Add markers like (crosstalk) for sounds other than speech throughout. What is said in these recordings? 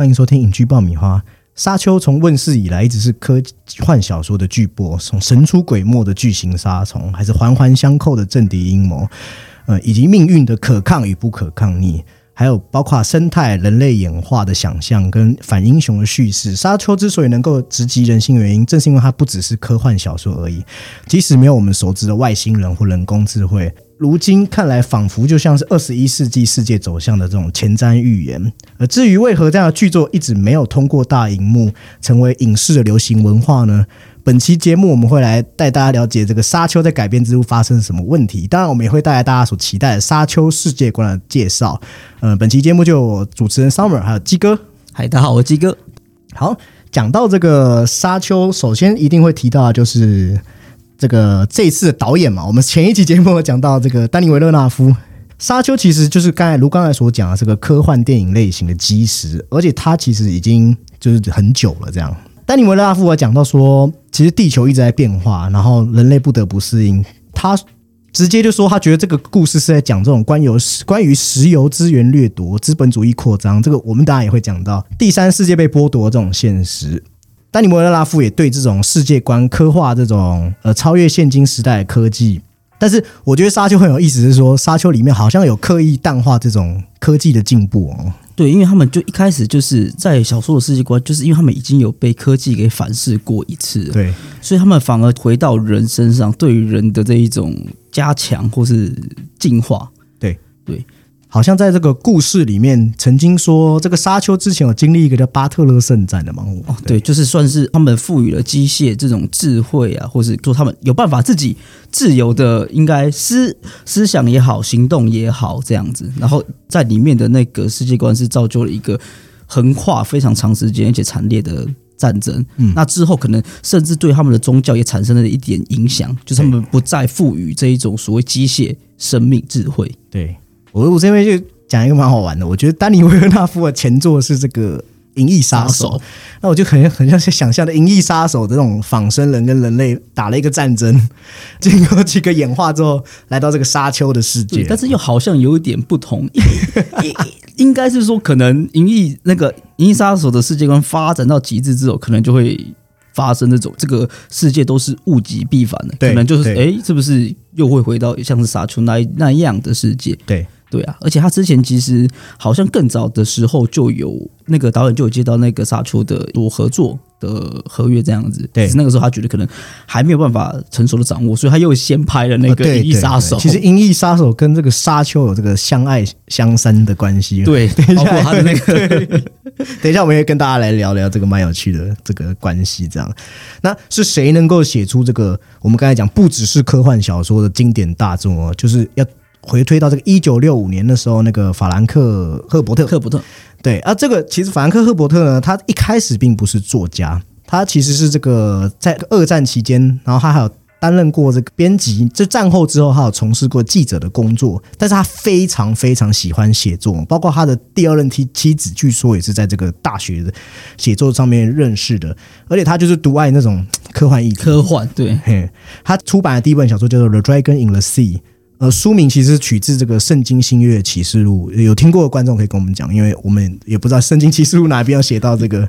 欢迎收听《影剧爆米花》。沙丘从问世以来一直是科幻小说的巨擘，从神出鬼没的巨型沙虫，还是环环相扣的政敌阴谋，呃，以及命运的可抗与不可抗逆，还有包括生态、人类演化的想象跟反英雄的叙事。沙丘之所以能够直击人心原因，正是因为它不只是科幻小说而已。即使没有我们熟知的外星人或人工智慧，如今看来仿佛就像是二十一世纪世界走向的这种前瞻预言。而至于为何这样的剧作一直没有通过大荧幕成为影视的流行文化呢？本期节目我们会来带大家了解这个《沙丘》在改编之后发生什么问题。当然，我们也会带来大家所期待的《沙丘》世界观的介绍。呃，本期节目就有主持人 Summer 还有鸡哥。嗨，大家好，我是鸡哥。好，讲到这个《沙丘》，首先一定会提到的就是这个这次的导演嘛。我们前一期节目有讲到这个丹尼维勒纳夫，《沙丘》其实就是刚才如刚才所讲的这个科幻电影类型的基石，而且它其实已经就是很久了这样。丹尼维勒纳夫有讲到说，其实地球一直在变化，然后人类不得不适应。他直接就说，他觉得这个故事是在讲这种关于关于石油资源掠夺、资本主义扩张。这个我们当然也会讲到第三世界被剥夺这种现实。丹尼摩勒拉夫也对这种世界观刻画这种呃超越现今时代的科技。但是我觉得《沙丘》很有意思，是说《沙丘》里面好像有刻意淡化这种科技的进步哦。对，因为他们就一开始就是在小说的世界观，就是因为他们已经有被科技给反噬过一次，对，所以他们反而回到人身上，对于人的这一种加强或是进化。对对，好像在这个故事里面，曾经说这个沙丘之前有经历一个叫巴特勒圣战的嘛？哦，对，就是算是他们赋予了机械这种智慧啊，或是说他们有办法自己自由的，应该思思想也好，行动也好，这样子。然后在里面的那个世界观是造就了一个横跨非常长时间而且惨烈的战争。嗯那之后可能甚至对他们的宗教也产生了一点影响，就是他们不再赋予这一种所谓机械生命智慧。对我，我这边就讲一个蛮好玩的。我觉得丹尼维勒纳夫的前作是这个《银翼杀手》，那我就很很像是想象的《银翼杀手》的这种仿生人跟人类打了一个战争，经过几个演化之后，来到这个沙丘的世界。但是又好像有一点不同，应 (laughs) 应该是说，可能《银翼》那个《银翼杀手》的世界观发展到极致之后，可能就会发生这种这个世界都是物极必反的，可能就是对哎，是不是又会回到像是沙丘那那样的世界？对对啊，而且他之前其实好像更早的时候就有那个导演就有接到那个沙丘的多合作的合约这样子，对只是那个时候他觉得可能还没有办法成熟的掌握，所以他又先拍了那个《银翼杀手》对对其实《银翼杀手》跟这个沙丘有这个相爱相生的关系。，(laughs) 对，包括他的那个 (laughs) 等一下我们会跟大家来聊聊这个蛮有趣的这个关系。这样，那是谁能够写出这个我们刚才讲不只是科幻小说的经典大作哦，就是要回推到这个一九六五年的时候，那个法兰克·赫伯特。赫伯特，对啊，这个其实法兰克·赫伯特呢，他一开始并不是作家，他其实是这个在二战期间，然后他还有担任过这个编辑，就战后之后，他有从事过记者的工作，但是他非常非常喜欢写作，包括他的第二任妻妻子，据说也是在这个大学的写作上面认识的，而且他就是独爱那种科幻议题，科幻，对，嘿，他出版的第一本小说叫做《The Dragon in the Sea》，呃，书名其实取自这个《圣经新约启示录》，有听过的观众可以跟我们讲，因为我们也不知道《圣经启示录》哪边要写到这个。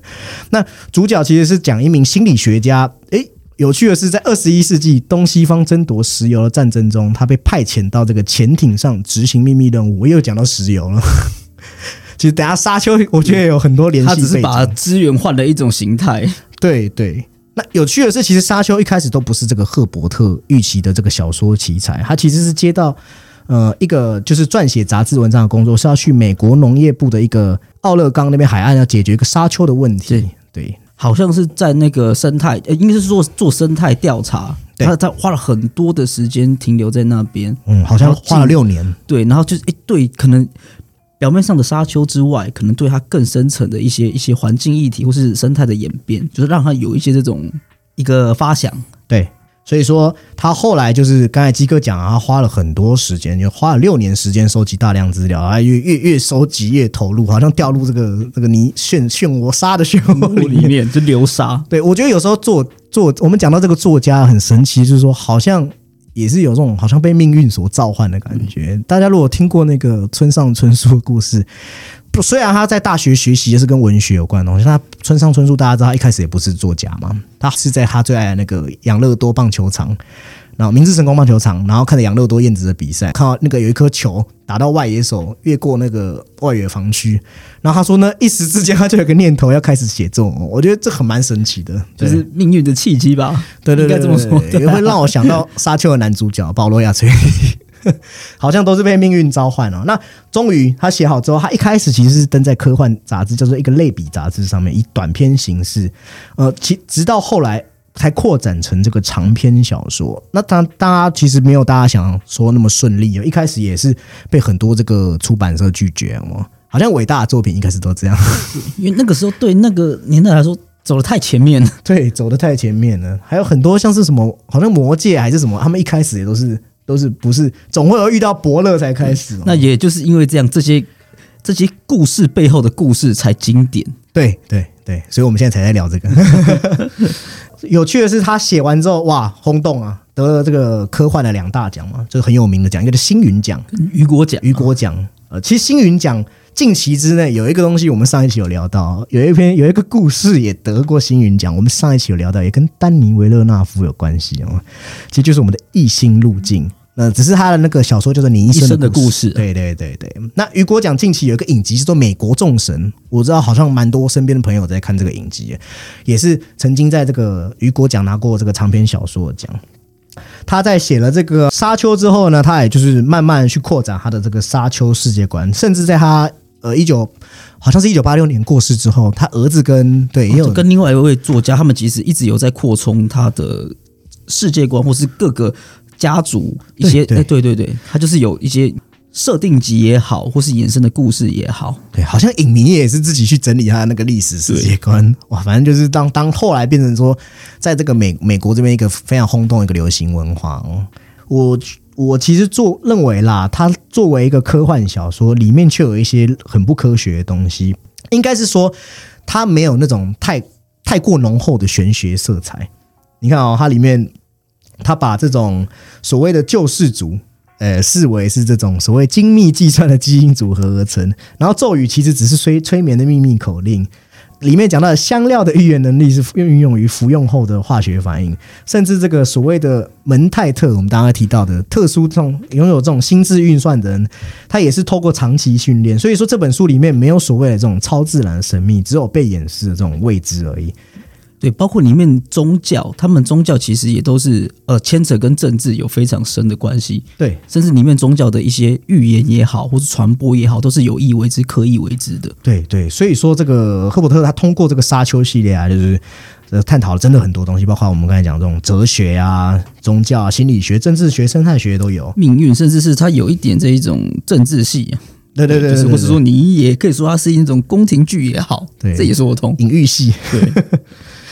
那主角其实是讲一名心理学家，诶。有趣的是，在二十一世纪东西方争夺石油的战争中，他被派遣到这个潜艇上执行秘密任务。我又讲到石油了，(laughs) 其实等下沙丘，我觉得有很多联系他只是把资源换了一种形态，对对，那有趣的是，其实沙丘一开始都不是这个赫伯特预期的这个小说奇才，他其实是接到呃一个就是撰写杂志文章的工作，是要去美国农业部的一个奥勒冈那边海岸要解决一个沙丘的问题。对好像是在那个生态，呃，应该是做做生态调查，他他花了很多的时间停留在那边，嗯，好像花了六年。对，然后就是一，对，可能表面上的沙丘之外，可能对它更深层的一些一些环境议题或是生态的演变，就是让它有一些这种一个发想，对，所以说他后来就是刚才基哥讲啊，他花了很多时间，就花了六年时间收集大量资料，啊，越越越收集越投入，好像掉入这个这个泥漩漩涡沙的漩涡里面。里面就流沙，对，我觉得有时候作作，我们讲到这个作家很神奇，就是说好像也是有这种好像被命运所召唤的感觉。大家如果听过那个村上春树的故事，不虽然他在大学学习也是跟文学有关的东西，他村上春树大家知道他一开始也不是作家嘛，他是在他最爱的那个养乐多棒球场。然后明治神宫棒球场，然后看着养乐多燕子的比赛，看到那个有一颗球打到外野手，越过那个外野防区，然后他说呢，一时之间他就有个念头要开始写作。我觉得这很蛮神奇的，就是命运的契机吧？对对对，应该这么说，也 (laughs) 会让我想到沙丘的男主角保罗亚崔利，(laughs) 好像都是被命运召唤哦。那终于他写好之后，他一开始其实是登在科幻杂志，叫做一个类比杂志上面，以短篇形式，呃，其直到后来。才扩展成这个长篇小说，那当大家其实没有大家想说那么顺利哦。一开始也是被很多这个出版社拒绝哦，好像伟大的作品一开始都这样，(laughs) 因为那个时候对那个年代来说走的太前面了，(laughs) 对，走的太前面了。还有很多像是什么，好像魔界还是什么，他们一开始也都是都是不是，总会有遇到伯乐才开始。那也就是因为这样，这些这些故事背后的故事才经典。对对对，所以我们现在才在聊这个。(laughs) 有趣的是，他写完之后，哇，轰动啊，得了这个科幻的两大奖嘛，就是很有名的奖，一个是星云奖、雨果奖、雨果奖。呃，其实星云奖近期之内有一个东西，我们上一期有聊到，有一篇有一个故事也得过星云奖，我们上一期有聊到，也跟丹尼维勒纳夫有关系哦，其实就是我们的异星路径。呃，只是他的那个小说叫做《你一生的故事》。对对对对。那雨果奖近期有一个影集叫做《美国众神》，我知道好像蛮多身边的朋友在看这个影集，也是曾经在这个雨果奖拿过这个长篇小说奖。他在写了这个《沙丘》之后呢，他也就是慢慢去扩展他的这个沙丘世界观，甚至在他呃一九好像是一九八六年过世之后，他儿子跟对也有跟另外一位作家，他们其实一直有在扩充他的世界观，或是各个。家族一些哎，对对对，他就是有一些设定集也好，或是衍生的故事也好，对，好像影迷也是自己去整理他的那个历史世界观，哇，反正就是当当后来变成说，在这个美美国这边一个非常轰动的一个流行文化哦，我我其实做认为啦，它作为一个科幻小说，里面却有一些很不科学的东西，应该是说它没有那种太太过浓厚的玄学色彩，你看哦，它里面。他把这种所谓的救世主，呃，视为是这种所谓精密计算的基因组合而成。然后咒语其实只是催催眠的秘密口令。里面讲到香料的预言能力是运用于服用后的化学反应，甚至这个所谓的门泰特，我们刚刚提到的特殊这种拥有这种心智运算的人，他也是透过长期训练。所以说这本书里面没有所谓的这种超自然神秘，只有被掩饰的这种未知而已。对，包括里面宗教，他们宗教其实也都是呃牵扯跟政治有非常深的关系。对，甚至里面宗教的一些预言也好，或是传播也好，都是有意为之、刻意为之的。对对，所以说这个赫伯特他通过这个沙丘系列啊，就是呃探讨了真的很多东西，包括我们刚才讲这种哲学啊、宗教、啊心理学、政治学、生态学都有。命运，甚至是他有一点这一种政治系。对对对，或者说你也可以说它是一种宫廷剧也好，对，这也说得通。隐喻系，对。(laughs)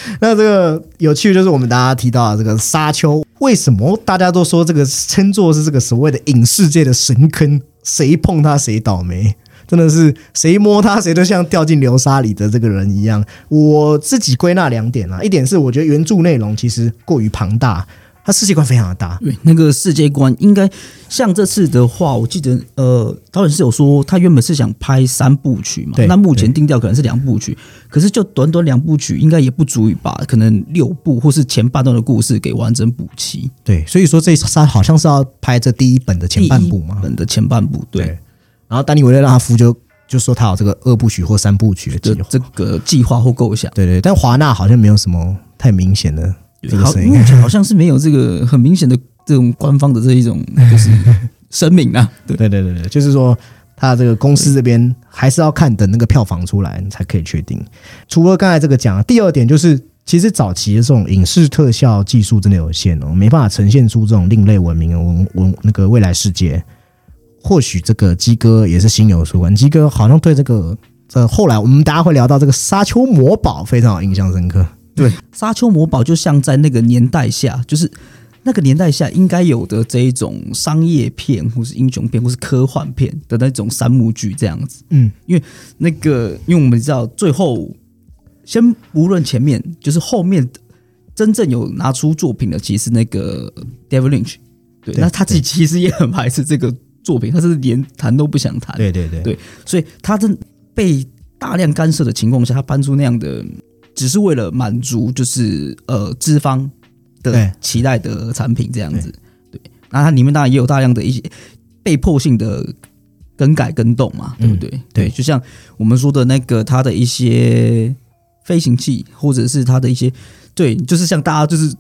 (laughs) 那这个有趣就是我们大家提到的这个沙丘，为什么大家都说这个称作是这个所谓的影视界的神坑？谁碰它谁倒霉，真的是谁摸它谁都像掉进流沙里的这个人一样。我自己归纳两点啊，一点是我觉得原著内容其实过于庞大。它世界观非常的大，对那个世界观应该像这次的话，我记得呃，导演是有说他原本是想拍三部曲嘛，那目前定调可能是两部曲，可是就短短两部曲，应该也不足以把可能六部或是前半段的故事给完整补齐。对，所以说这三好像是要拍这第一本的前半部嘛，本的前半部对。然后丹尼维勒拉夫就就说他有这个二部曲或三部曲的这个计划或构想，对对，但华纳好像没有什么太明显的。好，目前好像 (laughs) 是没有这个很明显的这种官方的这一种 (laughs) 就是声明啊。对对对对对，就是说他这个公司这边还是要看等那个票房出来才可以确定。除了刚才这个讲，第二点就是，其实早期的这种影视特效技术真的有限哦，没办法呈现出这种另类文明的文文那个未来世界。或许这个鸡哥也是心有所感，鸡哥好像对这个这后来我们大家会聊到这个沙丘魔堡非常印象深刻。对，沙丘魔堡就像在那个年代下，就是那个年代下应该有的这一种商业片，或是英雄片，或是科幻片的那种三幕剧这样子。嗯，因为那个，因为我们知道最后，先无论前面，就是后面真正有拿出作品的，其实那个 David Lynch，对，那他自己其实也很排斥这个作品，他是连谈都不想谈。对对对对，所以他真。被大量干涉的情况下，他搬出那样的，只是为了满足就是呃资方的期待的产品这样子。对，那它里面当然也有大量的一些被迫性的更改更动嘛，对不对？嗯对就像我们说的那个它的一些飞行器，或者是它的一些对，就是像大家就是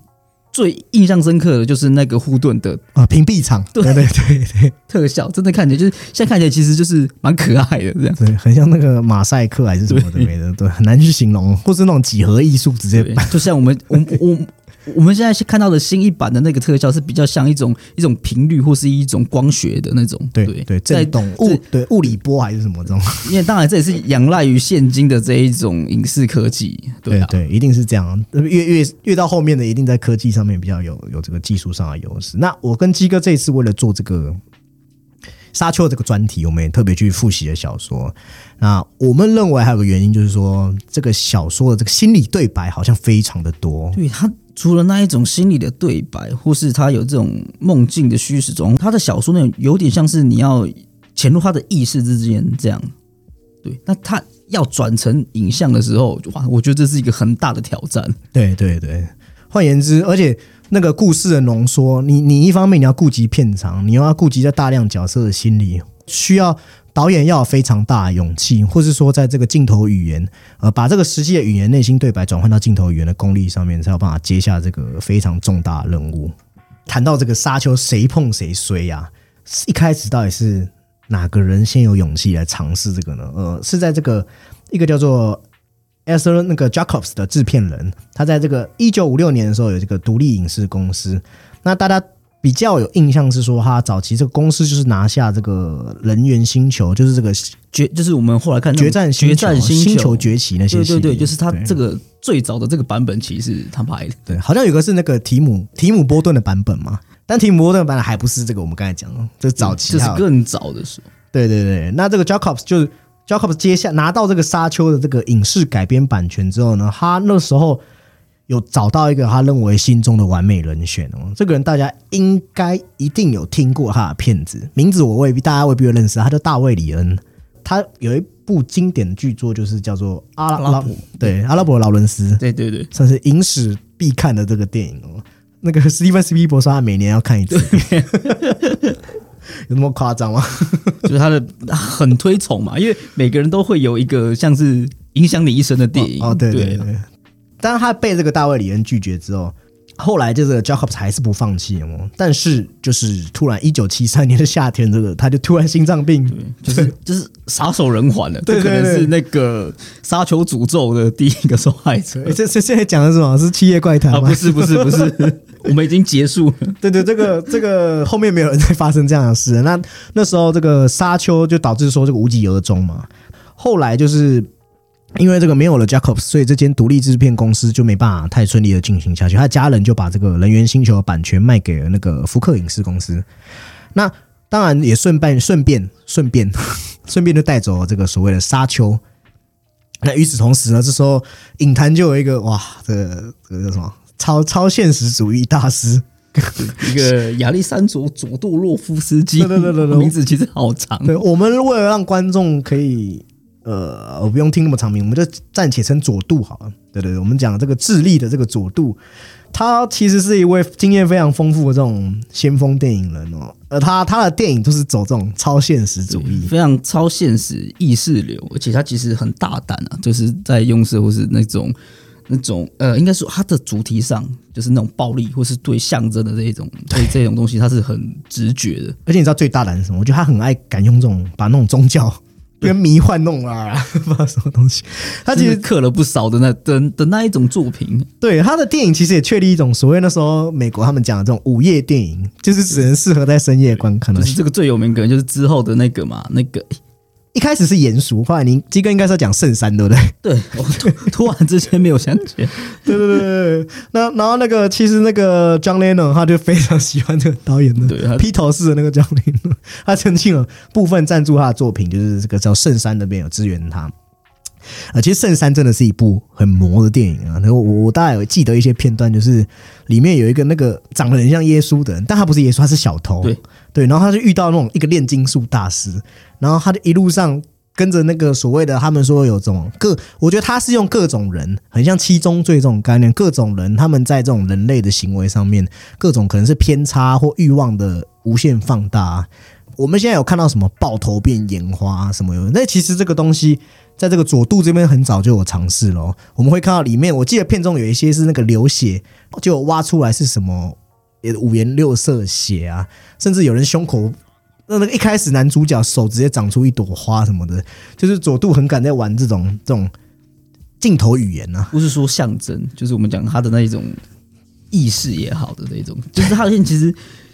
最印象深刻的就是那个护盾的啊，屏蔽场，对。对对对特效，真的看起来就是现在看起来其实就是蛮可爱的这样。对，很像那个马赛克还是什么的对。没的，对，很难去形容，或是那种几何艺术直接，就像我们我我我们现在看到的新一版的那个特效是比较像一种一种频率或是一种光学的那种，对对对在震动物对物理波还是什么这种，因为当然这也是仰赖于现今的这一种影视科技，对啊，对，一定是这样。越越越到后面的，一定在科技上面比较有有这个技术上的优势。那我跟鸡哥这一次为了做这个沙丘这个专题，我们也特别去复习了小说。那我们认为还有个原因，就是说这个小说的这个心理对白好像非常的多。对他除了那一种心理的对白，或是他有这种梦境的虚实中，他的小说那种有点像是你要潜入他的意识之间这样。对，那他要转成影像的时候，哇，我觉得这是一个很大的挑战。对对对，换言之，而且那个故事的浓缩，你你一方面你要顾及片长，你又要顾及在大量角色的心理，需要导演要有非常大的勇气，或是说在这个镜头语言，呃，把这个实际的语言、内心对白转换到镜头语言的功力上面，才有办法接下这个非常重大的任务。谈到这个沙丘，谁碰谁衰呀、一开始到底是哪个人先有勇气来尝试这个呢？呃，是在这个一个叫做 e s t e r 那个 Jacobs 的制片人，他在这个一九五六年的时候有这个独立影视公司。那大家比较有印象是说，他早期这个公司就是拿下这个人猿星球，就是这个决就是我们后来看决战星决球、战星星球崛起那些对对对，就是他对这个最早的这个版本，其实是他拍的。对，好像有个是那个提姆提姆波顿的版本嘛，但提姆波顿的版本还不是这个我们刚才讲的，这是早期还有这是更早的时候。对对对，那这个 Jacobs 就是 Jacobs 接下拿到这个沙丘的这个影视改编版权之后呢，他那时候有找到一个他认为心中的完美人选哦。这个人大家应该一定有听过他的片子，名字我未必大家未必会认识，他叫大卫李恩。他有一部经典的剧作，就是叫做《阿拉阿拉伯对阿拉伯劳伦斯，对对对，算是影史必看的这个电影哦。那个史蒂芬斯皮伯说他每年要看一次，(laughs) 有那么夸张吗？就是他的很推崇嘛，因为每个人都会有一个像是影响你一生的电影。哦，对对对对。当，他被这个大卫里恩拒绝之后，后来这个 Jacobs 还是不放弃哦。但是，就是突然一九七三年的夏天，这个他就突然心脏病，就是就是撒手人寰了，对可能是那个沙丘诅咒的第一个受害者诶 (laughs) 这这现在讲的是什么？是《七夜怪谈啊！》吗？不是不是不是，(laughs) 我们已经结束了。对对，这个这个后面没有人再发生这样的事。那那时候这个沙丘就导致说这个无疾而终嘛。后来就是因为这个没有了 Jacobs，所以这间独立制片公司就没办法太顺利的进行下去。他的家人就把这个人猿星球的版权卖给了那个福克影视公司。那当然也顺便顺便顺便顺便就带走了这个所谓的沙丘。那与此同时呢，这时候影坛就有一个哇，这个这个叫什么超超现实主义大师，一个亚历山卓佐杜洛夫斯基，对对对对对名字其实好长。对，我们为了让观众可以，呃，我不用听那么长名，我们就暂且称佐杜好了。对对对，我们讲这个智利的这个佐杜，他其实是一位经验非常丰富的这种先锋电影人哦。而他他的电影都是走这种超现实主义，非常超现实意识流，而且他其实很大胆啊，就是在用色或是那种那种呃，应该说他的主题上就是那种暴力或是对象征的这一种对这种东西，他是很直觉的。而且你知道最大胆是什么？我觉得他很爱敢用这种把那种宗教跟迷幻弄啊，(laughs) 不知道什么东西。(laughs) 他其实刻了不少的那的的那一种作品，对他的电影其实也确立一种所谓那时候美国他们讲的这种午夜电影，就是只能适合在深夜观看的就。是这个最有名，可能就是之后的那个嘛，那个一开始是严肃，后来您基哥应该是要讲圣山，对不对？对我突 (laughs) 突然之间没有想起来，对对对对对。那然后那个其实那个 John Lennon 他就非常喜欢这个导演的，(laughs) 披头士的那个 John Lennon，(laughs) 他曾经有部分赞助他的作品，就是这个叫圣山那边有支援他。啊，其实《圣山》真的是一部很魔的电影啊。然后我我大概有记得一些片段，就是里面有一个那个长得很像耶稣的人，但他不是耶稣，他是小偷。对对，然后他就遇到那种一个炼金术大师，然后他就一路上跟着那个所谓的他们说有种各，我觉得他是用各种人，很像七宗罪这种概念，各种人他们在这种人类的行为上面，各种可能是偏差或欲望的无限放大。我们现在有看到什么爆头变眼花什么有？那其实这个东西在这个佐渡这边很早就有尝试了。我们会看到里面，我记得片中有一些是那个流血，就挖出来是什么五颜六色血啊，甚至有人胸口。那那个一开始男主角手直接长出一朵花什么的，就是佐渡很敢在玩这种这种镜头语言啊，不是说象征，就是我们讲他的那一种意识也好的那种，就是他现其实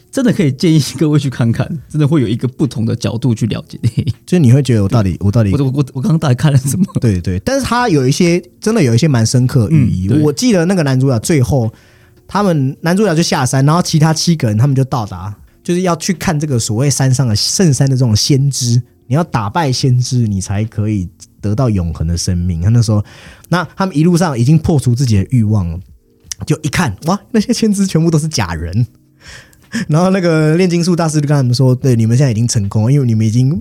真的可以建议各位去看看，真的会有一个不同的角度去了解。就是你会觉得我到底我到底我我我刚刚到底看了什么？对对，但是他有一些真的有一些蛮深刻寓意。我记得那个男主角最后他们男主角就下山，然后其他七个人他们就到达。就是要去看这个所谓山上的圣山的这种先知，你要打败先知，你才可以得到永恒的生命。他那时候，那他们一路上已经破除自己的欲望了，就一看，哇，那些先知全部都是假人。(laughs) 然后那个炼金术大师就跟他们说：“对，你们现在已经成功，因为你们已经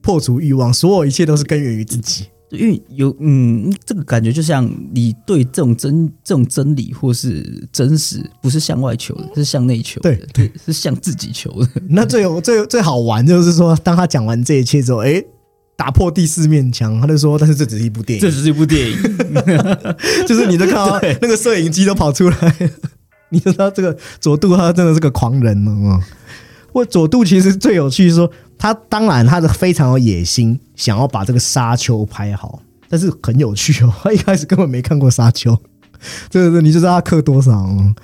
破除欲望，所有一切都是根源于自己。”因为有嗯，这个感觉就像你对这种真这种真理或是真实，不是向外求的，是向内求的，对，是向自己求的。(laughs) 那最有最最好玩就是说，当他讲完这一切之后，哎，打破第四面墙，他就说：“但是这只是一部电影，这只是一部电影，(laughs) 就是你都看到 (laughs) 那个摄影机都跑出来，你知道这个佐渡他真的是个狂人了。我佐渡其实最有趣说。他当然，他的非常有野心，想要把这个沙丘拍好，但是很有趣哦。他一开始根本没看过沙丘，对对对，你就知道他氪多少啊？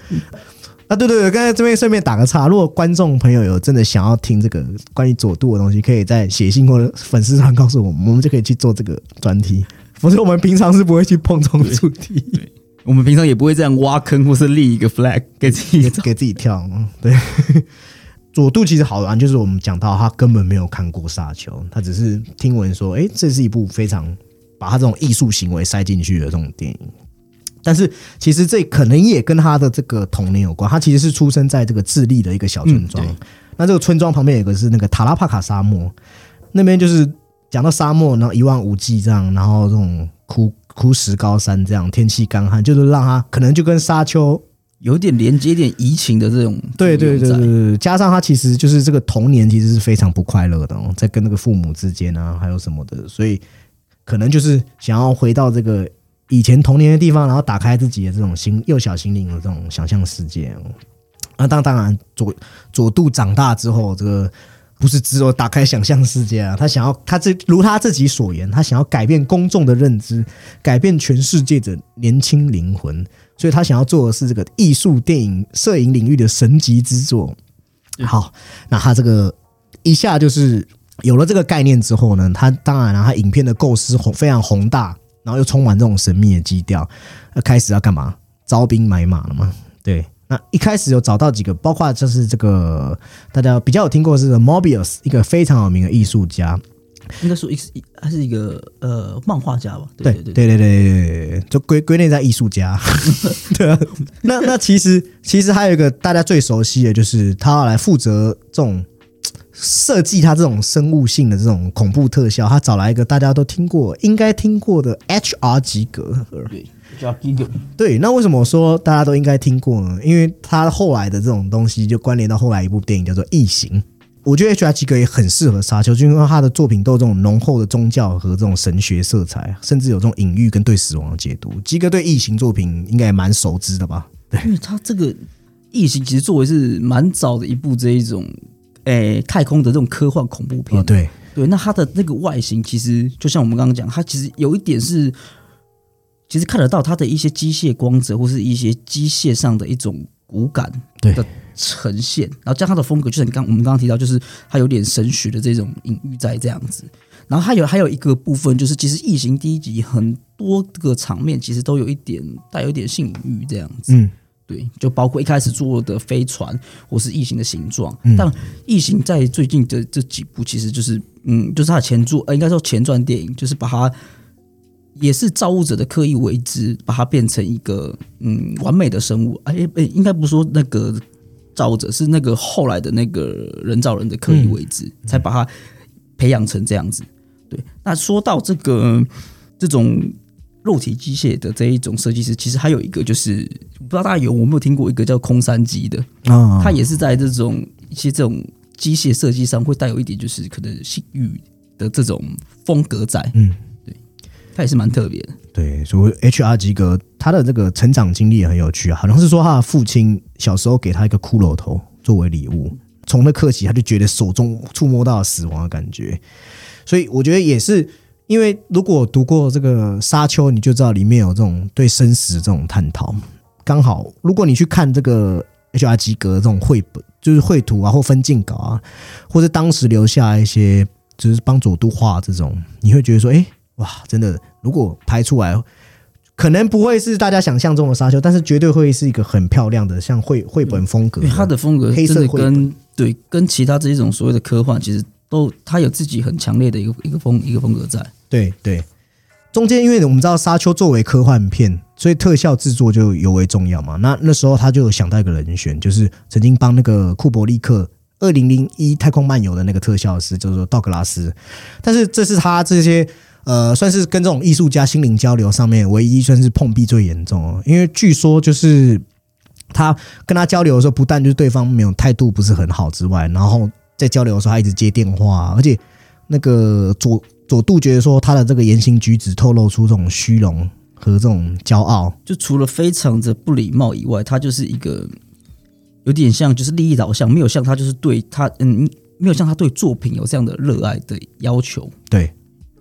对对对，刚才这边顺便打个岔，如果观众朋友有真的想要听这个关于佐渡的东西，可以在写信或者粉丝团告诉我们，我们就可以去做这个专题。否则我们平常是不会去碰这种主题，我们平常也不会这样挖坑或是立一个 flag 给自己给自己跳。对。佐渡其实好玩，就是我们讲到他根本没有看过《沙丘》，他只是听闻说，哎，这是一部非常把他这种艺术行为塞进去的这种电影。但是其实这可能也跟他的这个童年有关。他其实是出生在这个智利的一个小村庄，那这个村庄旁边有个是那个塔拉帕卡沙漠，那边就是讲到沙漠，然后一望无际这样，然后这种枯枯石高山这样，天气干旱，就是让他可能就跟沙丘。有点连接点移情的这种，对对对对对，加上他其实就是这个童年其实是非常不快乐的哦，在跟那个父母之间啊，还有什么的，所以可能就是想要回到这个以前童年的地方，然后打开自己的这种心幼小心灵的这种想象世界。那当当然左左度长大之后，这个不是只有打开想象世界啊，他想要他自如他自己所言，他想要改变公众的认知，改变全世界的年轻灵魂。所以他想要做的是这个艺术电影摄影领域的神级之作。好，那他这个一下就是有了这个概念之后呢，他当然了，他影片的构思宏非常宏大，然后又充满这种神秘的基调。那开始要干嘛？招兵买马了嘛？对，那一开始有找到几个，包括就是这个大家比较有听过是 Mobius，一个非常有名的艺术家。应该说一是还是一个呃漫画家吧？对对对对对对对，就归归类在艺术家。(laughs) 对啊，那那其实其实还有一个大家最熟悉的就是他要来负责这种设计，他这种生物性的这种恐怖特效，他找来一个大家都听过应该听过的 H.R. 及格。对。对，那为什么我说大家都应该听过呢？因为他后来的这种东西就关联到后来一部电影叫做《异形》。我觉得 H.R. 吉格也很适合沙丘，就因为他的作品都有这种浓厚的宗教和这种神学色彩，甚至有这种隐喻跟对死亡的解读。吉格对异形作品应该也蛮熟知的吧？对，因为他这个异形其实作为是蛮早的一部这一种诶太空的这种科幻恐怖片。对对，那它的那个外形其实就像我们刚刚讲，它其实有一点是，其实看得到它的一些机械光泽或是一些机械上的一种骨感的。呈现，然后加上他的风格，就是你刚我们刚刚提到，就是他有点神学的这种隐喻在这样子。然后还有还有一个部分，就是其实《异形》第一集很多个场面，其实都有一点带有一点性隐喻这样子。嗯，对，就包括一开始做的飞船或是异形的形状。但《异形》在最近的这几部，其实就是嗯，就是它的前作，呃，应该说前传电影，就是把它也是造物者的刻意为之，把它变成一个嗯完美的生物。哎哎，应该不说那个。造者是那个后来的那个人造人的刻意位置，才把它培养成这样子。对，那说到这个这种肉体机械的这一种设计师，其实还有一个就是，不知道大家有我没有听过一个叫空山机的，啊。他也是在这种一些这种机械设计上会带有一点就是可能性欲的这种风格在，嗯，它也是蛮特别的。对，所以 H.R. 吉格他的这个成长经历也很有趣啊，好像是说他的父亲小时候给他一个骷髅头作为礼物，从那刻起他就觉得手中触摸到了死亡的感觉，所以我觉得也是因为如果读过这个《沙丘》，你就知道里面有这种对生死这种探讨。刚好，如果你去看这个 H.R. 吉格这种绘本，就是绘图啊或分镜稿啊，或者当时留下一些就是帮佐渡画这种，你会觉得说，哎、哇，真的，如果拍出来，可能不会是大家想象中的沙丘，但是绝对会是一个很漂亮的，像绘绘本风格因为它的风格真的黑色跟对跟其他这一种所谓的科幻，其实都它有自己很强烈的一个一个风一个风格在。对对。中间，因为我们知道沙丘作为科幻片，所以特效制作就尤为重要嘛。那那时候他就有想到一个人选，就是曾经帮那个库伯利克二零零一太空漫游的那个特效师，叫做道格拉斯。但是这是他这些呃，算是跟这种艺术家心灵交流上面唯一算是碰壁最严重哦。因为据说就是他跟他交流的时候，不但就是对方没有态度不是很好之外，然后在交流的时候他一直接电话，而且那个左左杜觉得说他的这个言行举止透露出这种虚荣和这种骄傲。就除了非常的不礼貌以外，他就是一个有点像就是利益导向，没有像他就是对他嗯没有像他对作品有这样的热爱的要求。对，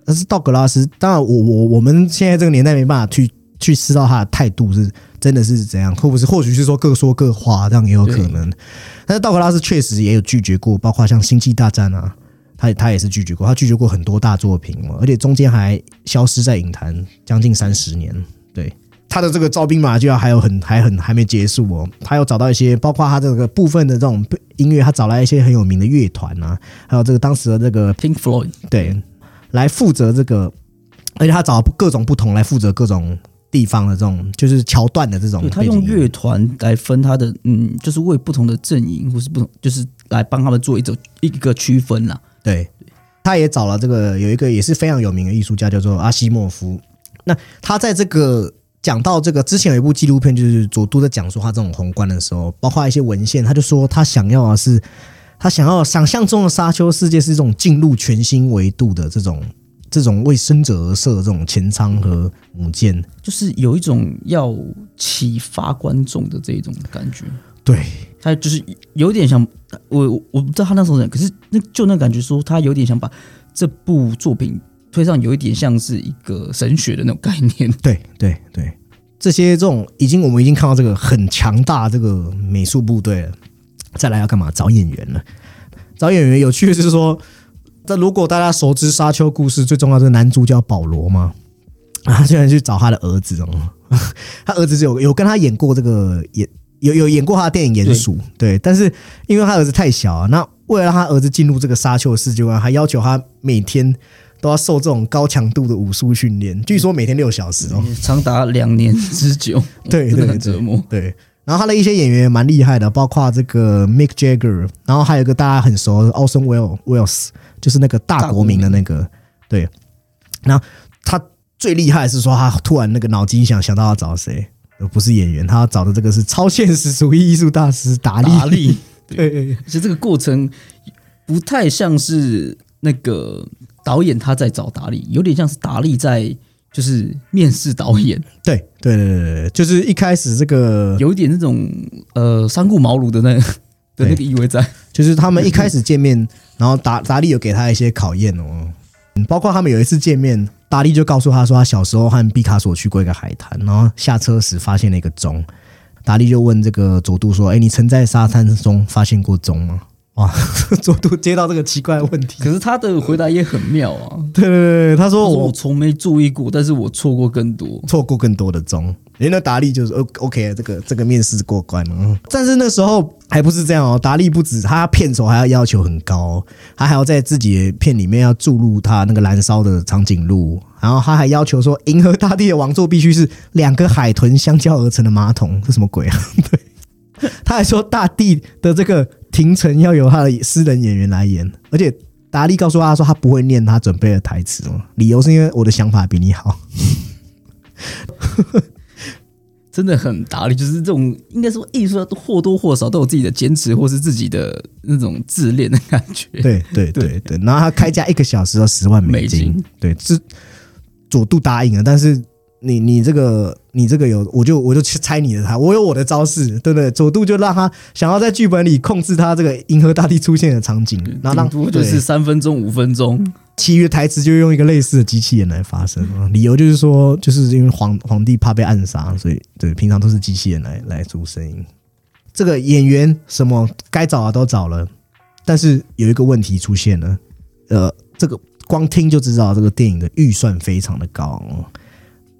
但是道格拉斯，当然我我我们现在这个年代没办法去去知道他的态度是真的是怎样，或不是或许是说各说各话，这样也有可能。但是道格拉斯确实也有拒绝过，包括像《星际大战》啊，他他也是拒绝过，他拒绝过很多大作品嘛，而且中间还消失在影坛将近三十年。对他的这个招兵马就要还有很还很还没结束哦，他有找到一些，包括他这个部分的这种音乐，他找来一些很有名的乐团啊，还有这个当时的这个 Pink Floyd 对，来负责这个，而且他找各种不同来负责各种地方的这种，就是桥段的这种他用乐团来分他的嗯，就是为不同的阵营或是不同，就是来帮他们做一种一个区分啦。对，他也找了这个有一个也是非常有名的艺术家，叫做阿西莫夫。那他在这个讲到这个之前有一部纪录片，就是佐都在讲述他这种宏观的时候，包括一些文献，他就说他想要的是他想要想象中的沙丘世界是一种进入全新维度的这种这种为生者而设的这种前舱和母舰。就是有一种要启发观众的这种感觉，对，他就是有点想我我不知道他那时候讲，可是那就那感觉说他有点想把这部作品推上，有一点像是一个神学的那种概念。对对对，这些这种已经我们已经看到这个很强大这个美术部队了，再来要干嘛？找演员了。找演员有趣的是说，这如果大家熟知《沙丘》故事，最重要的男主角保罗嘛，啊他居然去找他的儿子哦，(laughs) 他儿子是有有跟他演过这个演有有演过他的电影《鼹鼠》对，但是因为他儿子太小啊，那为了让他儿子进入这个沙丘的世界观，还要求他每天都要受这种高强度的武术训练，据说每天六小时哦。长达两年之久，对对折磨。对，然后他的一些演员也蛮厉害的，包括这个 Mick Jagger，然后还有一个大家很熟的 Orson Welles Welles，就是那个大国民的那个，对。然后他最厉害的是说，他突然那个脑筋一想想到要找谁，呃不是演员，他要找的这个是超现实主义艺术大师达利。达利，(laughs) 对对其实这个过程不太像是那个导演他在找达利，有点像是达利在就是面试导演，对对对对对，就是一开始这个有一点那种呃三顾茅庐的那 (laughs) 的那个意味在。就是他们一开始见面，然后达达利有给他一些考验哦，嗯包括他们有一次见面，达利就告诉他说，他小时候和毕卡索去过一个海滩，然后下车时发现了一个钟。达利就问这个佐杜说：“哎，你曾在沙滩中发现过钟吗？”哇，(laughs) 佐渡接到这个奇怪的问题，可是他的回答也很妙啊，(laughs) 对对对对，他他说说我我从没注意过，但是我错过更多。错过更多的钟。人家达利就是呃 OK，这个这个面试过关了。嗯但是那时候还不是这样哦，达利不止他片酬还要要求很高哦、他还要在自己的片里面要注入他那个燃烧的长颈鹿，然后他还要求说，银河大地的王座必须是两个海豚相交而成的马桶，这什么鬼啊？(laughs) 对，(laughs) 他还说大地的这个廷臣要由他的私人演员来演，而且达利告诉他说他不会念他准备的台词哦，理由是因为我的想法比你好。(laughs) 真的很达理，就是这种应该说艺术或多或少都有自己的坚持，或是自己的那种自恋的感觉。对对对对，然后他开价一个小时要十万美金，美金对，是佐杜答应了，但是你你这个你这个有，我就我就去猜你的他，我有我的招式，对不对？佐渡就让他想要在剧本里控制他这个银河大帝出现的场景，然后让就是三分钟、五分钟。其余台词就用一个类似的机器人来发声，理由就是说，就是因为皇皇帝怕被暗杀，所以对平常都是机器人来来出声音。这个演员什么该找的都找了，但是有一个问题出现了，呃，这个光听就知道这个电影的预算非常的高。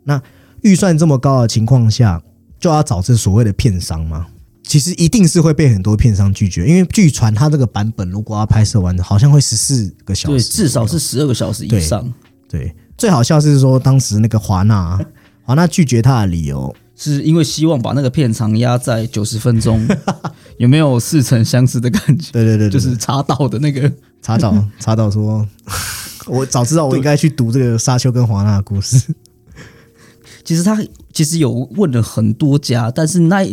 那预算这么高的情况下，就要找这所谓的片商吗？其实一定是会被很多片商拒绝，因为据传他这个版本如果要拍摄完，好像会十四个小对，时，至少是十二个小时以上。对，最好笑是说当时那个华纳，(laughs) 华纳拒绝他的理由，是因为希望把那个片长压在九十分钟，(laughs) 有没有似曾相识的感觉？对对对对就是查到的那个，查找查找说，(laughs) 我早知道我应该去读这个沙丘跟华纳的故事。其实他其实有问了很多家，但是那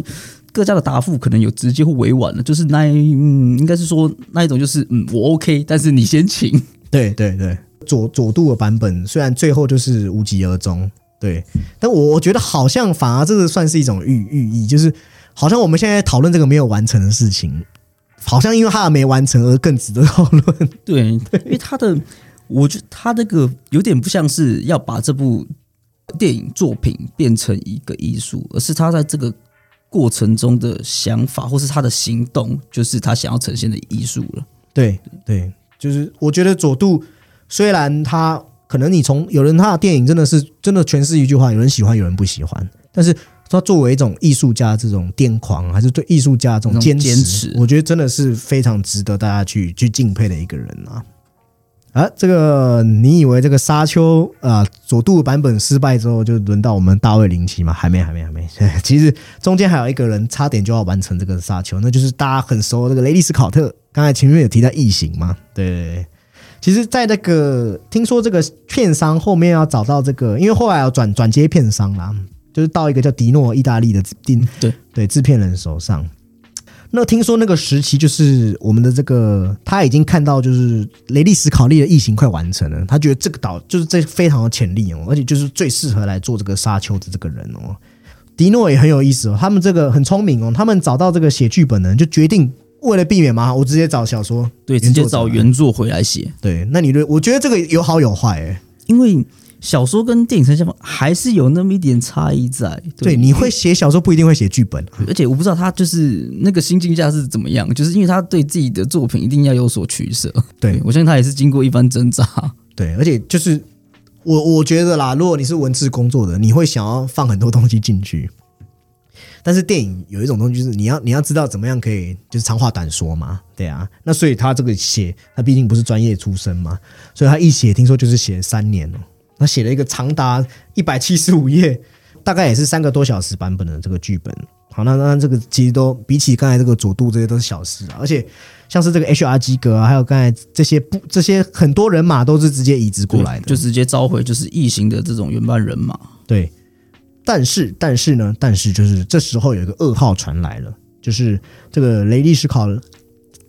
各家的答复可能有直接或委婉的，就是那一嗯，应该是说那一种就是嗯，我 OK，但是你先请。对对对，左左度的版本虽然最后就是无疾而终，对，但我我觉得好像反而这个算是一种寓寓意，就是好像我们现在讨论这个没有完成的事情，好像因为它的没完成而更值得讨论。对，因为他的，我觉得他那个有点不像是要把这部电影作品变成一个艺术，而是他在这个过程中的想法，或是他的行动，就是他想要呈现的艺术了。对对，就是我觉得佐渡虽然他可能你从有人他的电影真的是真的全是一句话，有人喜欢，有人不喜欢，但是他作为一种艺术家这种癫狂，还是对艺术家这种坚持我觉得真的是非常值得大家去去敬佩的一个人啊。啊，这个你以为这个沙丘啊、佐杜版本失败之后，就轮到我们大卫林奇吗？还没，还没，还没。(laughs) 其实中间还有一个人差点就要完成这个沙丘，那就是大家很熟的这个雷利斯考特。刚才前面有提到异形嘛？对对对。其实，在那个听说这个片商后面要找到这个，因为后来要转转接片商啦，就是到一个叫迪诺意大利的制定对对制片人手上。那听说那个时期就是我们的这个，他已经看到就是雷利斯考利的异形快完成了，他觉得这个岛就是这非常有潜力哦，而且就是最适合来做这个沙丘的这个人哦。迪诺也很有意思哦，他们这个很聪明哦，他们找到这个写剧本的人，就决定为了避免麻烦，我直接找小说对，直接找原作回来写，对，那你的我觉得这个有好有坏哎、因为小说跟电影呈现方还是有那么一点差异在。对，你会写小说不一定会写剧本，而且我不知道他就是那个心境下是怎么样，就是因为他对自己的作品一定要有所取舍。对我相信他也是经过一番挣扎。对，而且就是我我觉得啦，如果你是文字工作的，你会想要放很多东西进去。但是电影有一种东西，就是你要你要知道怎么样可以就是长话短说嘛，对啊。那所以他这个写，他毕竟不是专业出身嘛，所以他一写，听说就是写三年哦。他写了一个长达一百七十五页，大概也是三个多小时版本的这个剧本。好，那那这个其实都比起刚才这个佐渡这些都是小事啊，而且像是这个 HR 基格啊，还有刚才这些不这些很多人马都是直接移植过来的，就直接召回就是异形的这种原班人马。对，但是但是呢，但是就是这时候有一个噩耗传来了，就是这个雷利斯考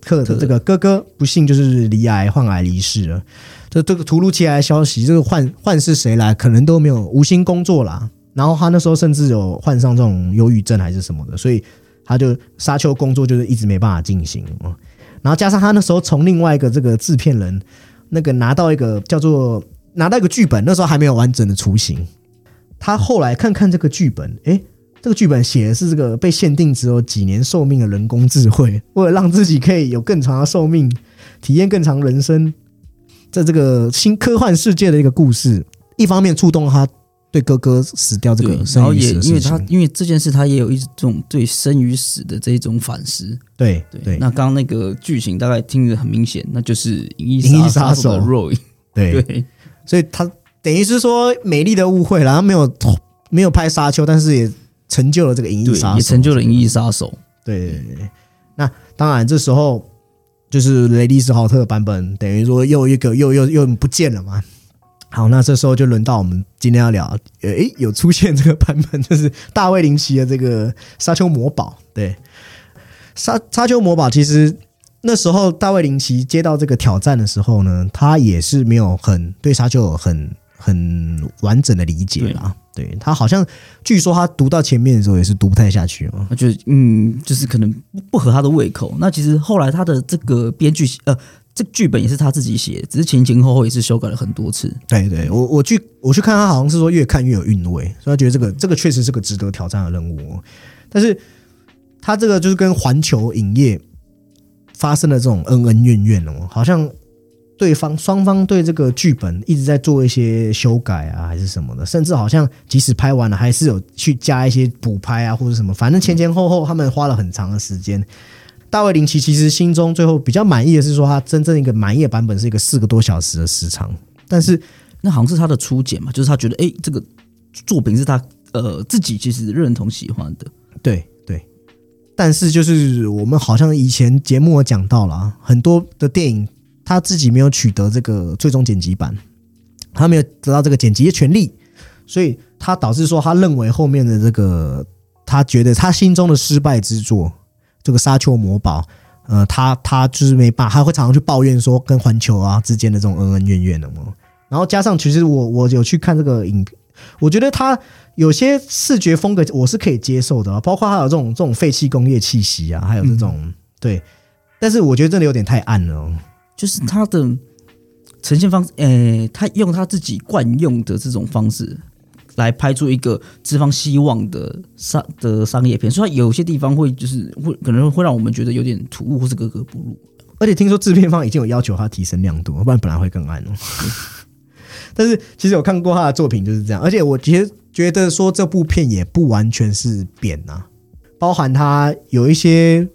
克的这个哥哥不幸就是离癌患癌离世了。这这个突如其来的消息，这个换换是谁来，可能都没有无心工作啦。然后他那时候甚至有患上这种忧郁症还是什么的，所以他就沙丘工作就是一直没办法进行哦。然后加上他那时候从另外一个这个制片人那个拿到一个叫做拿到一个剧本，那时候还没有完整的雏形。他后来看看这个剧本，诶，这个剧本写的是这个被限定只有几年寿命的人工智慧，为了让自己可以有更长的寿命，体验更长人生，在这个新科幻世界的一个故事，一方面触动了他对哥哥死掉这，个然后也生与死的因为他。因为这件事，他也有一种对生与死的这一种反思。对对，对那刚刚那个剧情大概听着很明显，那就是《银翼杀杀手》的 Roy。对，对，所以他等于是说美丽的误会然后没有没有拍沙丘，但是也成就了这个银翼杀手，，也成就了《银翼杀手》。对对对对，那当然这时候就是雷利斯豪特的版本，等于说又一个又又又不见了嘛。好，那这时候就轮到我们今天要聊，诶，有出现这个版本，(laughs) 就是大卫林奇的这个沙丘魔堡。对，沙沙丘魔堡其实那时候大卫林奇接到这个挑战的时候呢，他也是没有很对沙丘有很很完整的理解啦。对他好像据说他读到前面的时候也是读不太下去嘛，他觉得嗯，就是可能不合他的胃口。那其实后来他的这个编剧呃。这剧本也是他自己写，只是前前后后也是修改了很多次。对对，我我去我去看他，好像是说越看越有韵味，所以他觉得这个这个确实是个值得挑战的任务。但是他这个就是跟环球影业发生了这种恩恩怨怨哦，好像对方双方对这个剧本一直在做一些修改啊，还是什么的，甚至好像即使拍完了，还是有去加一些补拍啊，或者什么，反正前前后后他们花了很长的时间。大卫林奇其实心中最后比较满意的是说，他真正一个满意的版本是一个四个多小时的时长，但是那好像是他的初剪嘛，就是他觉得哎，这个作品是他呃自己其实认同喜欢的，对对。但是就是我们好像以前节目我讲到了很多的电影，他自己没有取得这个最终剪辑版，他没有得到这个剪辑的权利，所以他导致说他认为后面的这个他觉得他心中的失败之作。这个沙丘魔堡，呃，他他就是没办法，他会常常去抱怨说跟环球啊之间的这种恩恩怨怨的嘛。然后加上，其实我我有去看这个影，我觉得他有些视觉风格我是可以接受的，包括他有这种这种废弃工业气息啊，还有这种对。但是我觉得真的有点太暗了，就是他的呈现方式，诶，他用他自己惯用的这种方式。来拍出一个资方希望的商的商业片，所以有些地方会就是会可能会让我们觉得有点突兀或是格格不入。而且听说制片方已经有要求他提升亮度，不然本来会更暗哦。(laughs) 但是其实有看过他的作品就是这样，而且我其实觉得说这部片也不完全是扁呐，包含他有一些。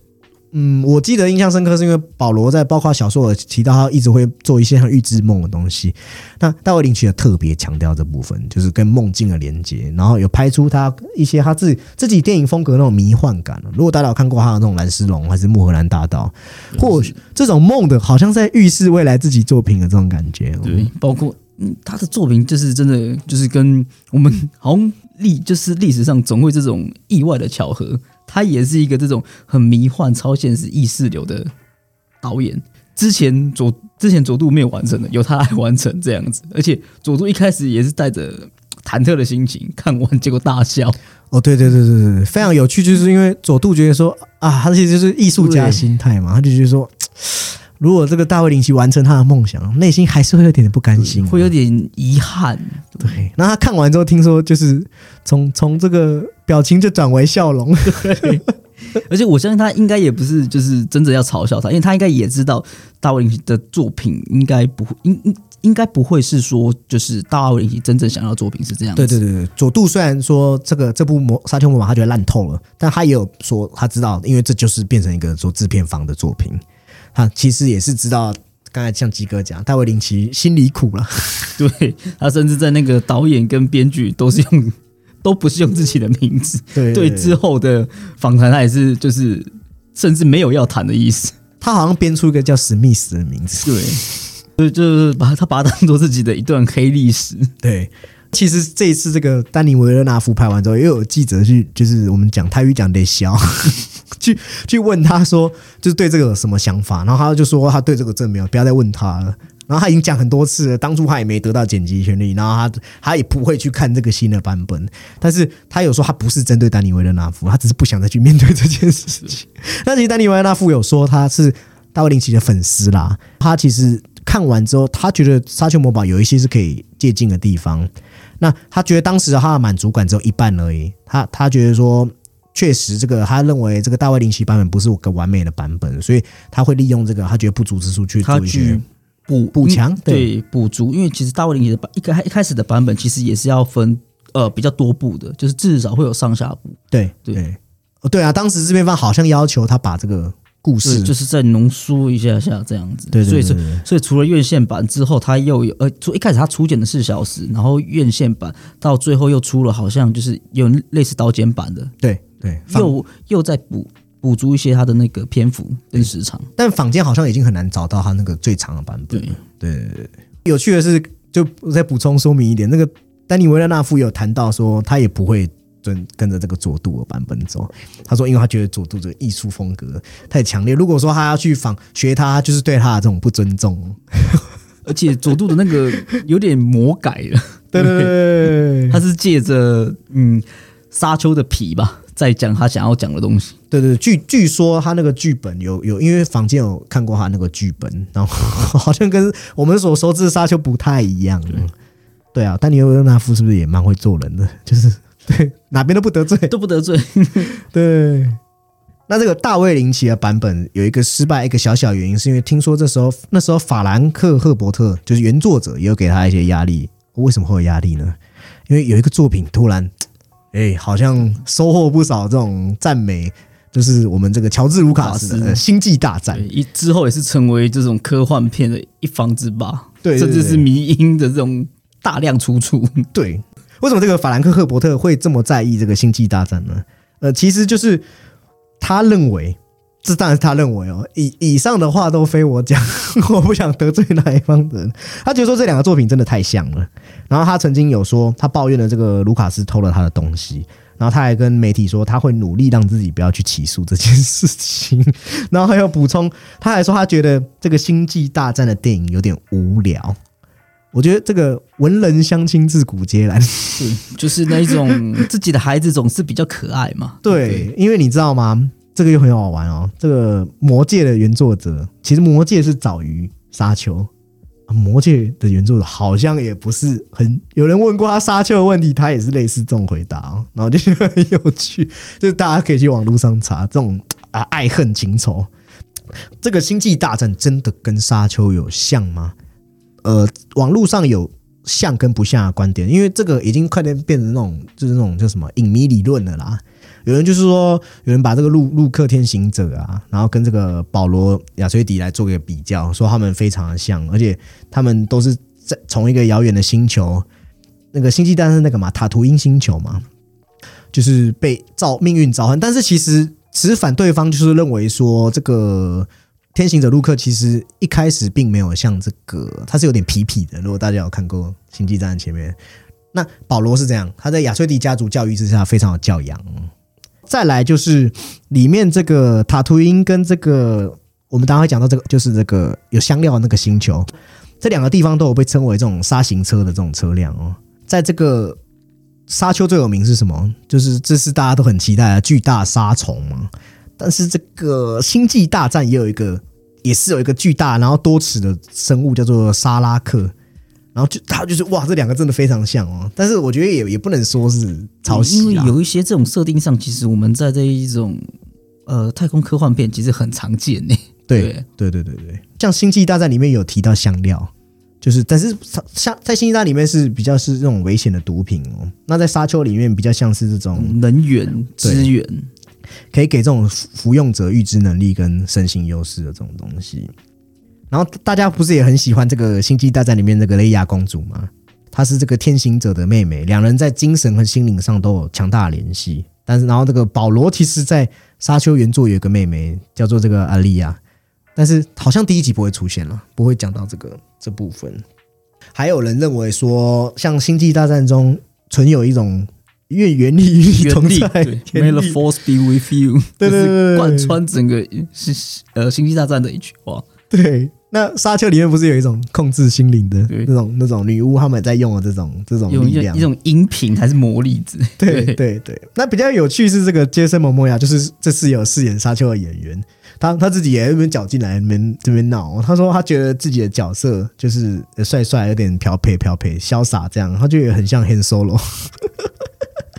嗯，我记得印象深刻是因为保罗在包括小说有提到，他一直会做一些像预知梦的东西。那大卫林奇也特别强调这部分，就是跟梦境的连接，然后有拍出他一些他自己自己电影风格那种迷幻感。如果大家有看过他的那种《蓝丝绒》还是《穆荷兰大道》，或许这种梦的，好像在预示未来自己作品的这种感觉。对，包括嗯，他的作品就是真的就是跟我们好像历就是历史上总会这种意外的巧合。他也是一个这种很迷幻、超现实、意识流的导演。之前佐之前佐渡没有完成的，由他来完成这样子。而且佐渡一开始也是带着忐忑的心情看完，结果大笑。哦，对对对对对，非常有趣，就是因为佐渡觉得说啊，他其实就是艺术家心态嘛，他就觉得说。如果这个大卫林奇完成他的梦想，内心还是会有点不甘心，会有点遗憾。对，那他看完之后，听说就是从从这个表情就转为笑容。(laughs) 而且我相信他应该也不是就是真的要嘲笑他，因为他应该也知道大卫林奇的作品应该不会，应应应该不会是说就是大卫林奇真正想要作品是这样。对对对对，佐杜虽然说这个这部魔沙丘魔法他觉得烂透了，但他也有说他知道，因为这就是变成一个做制片方的作品。他其实也是知道，刚才像吉哥讲，大卫林奇心里苦了。对他甚至在那个导演跟编剧都是用，都不是用自己的名字。(laughs) 对对，之后的访谈他也是，就是甚至没有要谈的意思。他好像编出一个叫史密斯的名字。对，就就是把他把他当做自己的一段黑历史。对，其实这一次这个丹尼维勒纳夫拍完之后，又有记者去，就是我们讲泰语讲得笑。(laughs) 去去问他说，就是对这个有什么想法？然后他就说他对这个真没有，不要再问他了。然后他已经讲很多次了，当初他也没得到剪辑权利，然后他他也不会去看这个新的版本。但是他有说他不是针对丹尼维勒纳夫，他只是不想再去面对这件事情。(laughs) 那其实丹尼维勒纳夫有说他是大卫林奇的粉丝啦，他其实看完之后，他觉得《沙丘魔堡》有一些是可以借鉴的地方。那他觉得当时他的满足感只有一半而已。他他觉得说。确实，这个他认为这个大卫林奇版本不是个完美的版本，所以他会利用这个他觉得不足之处去做一些补补强，对补足。因为其实大卫林奇的版一开一开始的版本其实也是要分呃比较多部的，就是至少会有上下部。对对哦对啊，当时制片方好像要求他把这个故事就是再浓缩一下下这样子。对所以是，所以除了院线版之后，它又有呃，从一开始它初剪的四小时，然后院线版到最后又出了好像就是有类似刀剪版的。对。对，又又在补补足一些它的那个篇幅跟时长。但坊间好像已经很难找到他那个最长的版本。对，对对对，有趣的是，就我再补充说明一点，那个丹尼维勒纳夫有谈到说，他也不会跟跟着这个佐杜的版本走。他说，因为他觉得佐杜这个艺术风格太强烈，如果说他要去仿学他，就是对他的这种不尊重。(laughs) 而且佐杜的那个有点魔改了，(laughs) 对对对对对他是借着嗯沙丘的皮吧，在讲他想要讲的东西。对对，据据说他那个剧本有有，因为坊间有看过他那个剧本，然后好像跟我们所熟知的沙丘不太一样。对啊，丹尼尔·纳夫是不是也蛮会做人的？就是对哪边都不得罪，都不得罪。(laughs) 对。那这个大卫林奇的版本有一个失败，一个小小原因是因为听说这时候那时候法兰克·赫伯特就是原作者也有给他一些压力。为什么会有压力呢？因为有一个作品突然，哎，好像收获不少这种赞美，就是我们这个乔治·卢卡斯的《星际大战》一之后也是成为这种科幻片的一方之霸，对，甚至是迷因的这种大量出处。对，为什么这个法兰克·赫伯特会这么在意这个《星际大战》呢？呃，其实就是他认为。这当然是他认为哦，以以上的话都非我讲，(laughs) 我不想得罪哪一方人。他觉得说这两个作品真的太像了，然后他曾经有说他抱怨了这个卢卡斯偷了他的东西，然后他还跟媒体说他会努力让自己不要去起诉这件事情，(laughs) 然后还有补充，他还说他觉得这个星际大战的电影有点无聊。我觉得这个文人相亲自古皆然，是就是那一种 (laughs) 自己的孩子总是比较可爱嘛。对，因为你知道吗？这个又很好玩哦。这个《魔戒》的原作者，其实《魔戒》是早于《沙丘》。《魔戒》的原作者好像也不是很有人问过他《沙丘》的问题，他也是类似这种回答哦。然后就觉得很有趣，就是大家可以去网络上查这种啊爱恨情仇。这个《星际大战》真的跟《沙丘》有像吗？呃，网络上有像跟不像的观点，因为这个已经快点变成那种就是那种叫什么影迷理论了啦。有人就是说，有人把这个路路克天行者啊，然后跟这个保罗亚崔迪来做个比较，说他们非常的像，而且他们都是在从一个遥远的星球，那个星际大战那个嘛塔图因星球嘛，就是被造命运召唤。但是其实持反对方就是认为说，这个天行者路克其实一开始并没有像这个，他是有点痞痞的。如果大家有看过星际战前面，那保罗是这样，他在亚崔迪家族教育之下非常有教养。再来就是里面这个塔图因跟这个我们待会讲到这个就是这个有香料的那个星球，这两个地方都有被称为这种沙行车的这种车辆哦。在这个沙丘最有名是什么？就是这是大家都很期待的巨大沙虫嘛。但是这个星际大战也有一个，也是有一个巨大然后多齿的生物叫做沙拉克。然后就他就是哇，这两个真的非常像哦。但是我觉得也也不能说是抄袭，因为有一些这种设定上，其实我们在这一种呃太空科幻片其实很常见呢。对对对对对，像《星际大战》里面有提到香料，就是但是像在《星际大战》里面是比较是这种危险的毒品哦。那在《沙丘》里面比较像是这种能源资源，可以给这种服用者预知能力跟身心优势的这种东西。然后大家不是也很喜欢这个《星际大战》里面那个雷亚公主吗？她是这个天行者的妹妹，两人在精神和心灵上都有强大的联系。但是，然后这个保罗其实，在沙丘原作有一个妹妹叫做这个阿丽亚，但是好像第一集不会出现了，不会讲到这个这部分。还有人认为说，像《星际大战》中存有一种愿原力与你同在，May the Force be with you，(laughs) 对对对，贯穿整个是呃《星际大战》的一句话，对。那沙丘里面不是有一种控制心灵的那种那种女巫他们在用的这种这种力量，一种音频还是魔力子？对 (laughs) 对对。那比较有趣是这个杰森·蒙莫亚，就是这次有饰演沙丘的演员，他他自己也那边搅进来，那边这边闹。他说他觉得自己的角色就是帅帅，有点飘配飘配，潇洒这样，他就很像 Han Solo。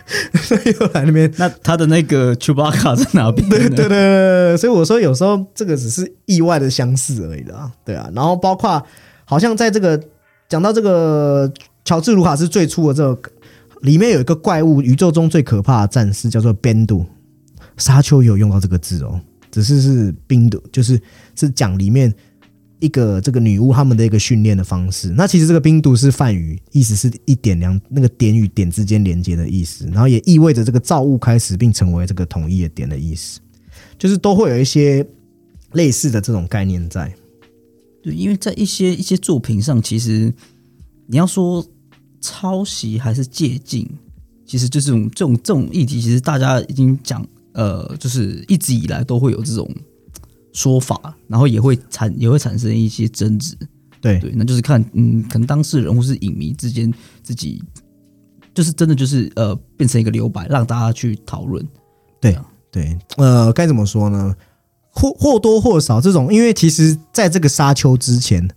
(laughs) 又来那边，那他的那个 Chewbacca 在哪边？对对对对，所以我说有时候这个只是意外的相似而已的，对啊。然后包括好像在这个讲到这个乔治卢卡斯最初的这个里面有一个怪物，宇宙中最可怕的战士叫做边度，沙丘有用到这个字哦，只是是冰度，就是是讲里面。一个这个女巫他们的一个训练的方式，那其实这个冰毒是梵语，意思是一点两那个点与点之间连接的意思，然后也意味着这个造物开始并成为这个统一的点的意思。就是都会有一些类似的这种概念在。对，因为在一些一些作品上，其实你要说抄袭还是借鉴，其实就这种这种这种议题，其实大家已经讲，呃，就是一直以来都会有这种说法，然后也会产也会产生一些争执。对对，那就是看，嗯，可能当事人或是影迷之间自己，就是真的就是呃，变成一个留白，让大家去讨论。对啊对，呃，该怎么说呢？或或多或少这种，因为其实在这个沙丘之前，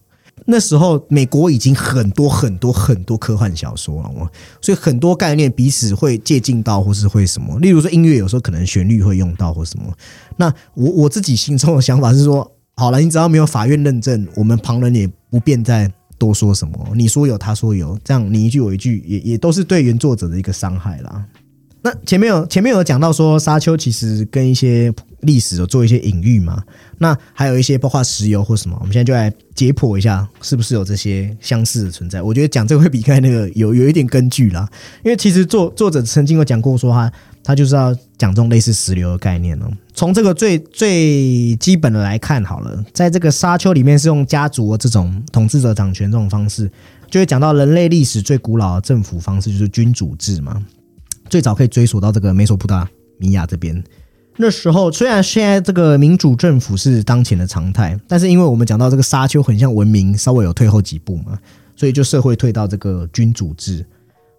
那时候美国已经很多很多很多科幻小说了，所以很多概念彼此会借鉴到，或是会什么。例如说音乐，有时候可能旋律会用到或什么。那我我自己心中的想法是说，好了，你只要没有法院认证，我们旁人也不便再多说什么。你说有，他说有，这样你一句我一句，也也都是对原作者的一个伤害啦。那前面有前面有讲到说，沙丘其实跟一些历史有做一些隐喻嘛。那还有一些包括石油或什么，我们现在就来解剖一下，是不是有这些相似的存在？我觉得讲这个会比刚才那个有有一点根据啦，因为其实作作者曾经有讲过说他他就是要讲这种类似石流的概念哦。从这个最最基本的来看好了，在这个沙丘里面是用家族的这种统治者掌权这种方式，就会讲到人类历史最古老的政府方式就是君主制嘛。最早可以追溯到这个美索不达米亚这边。那时候虽然现在这个民主政府是当前的常态，但是因为我们讲到这个沙丘很像文明稍微有退后几步嘛，所以就社会退到这个君主制。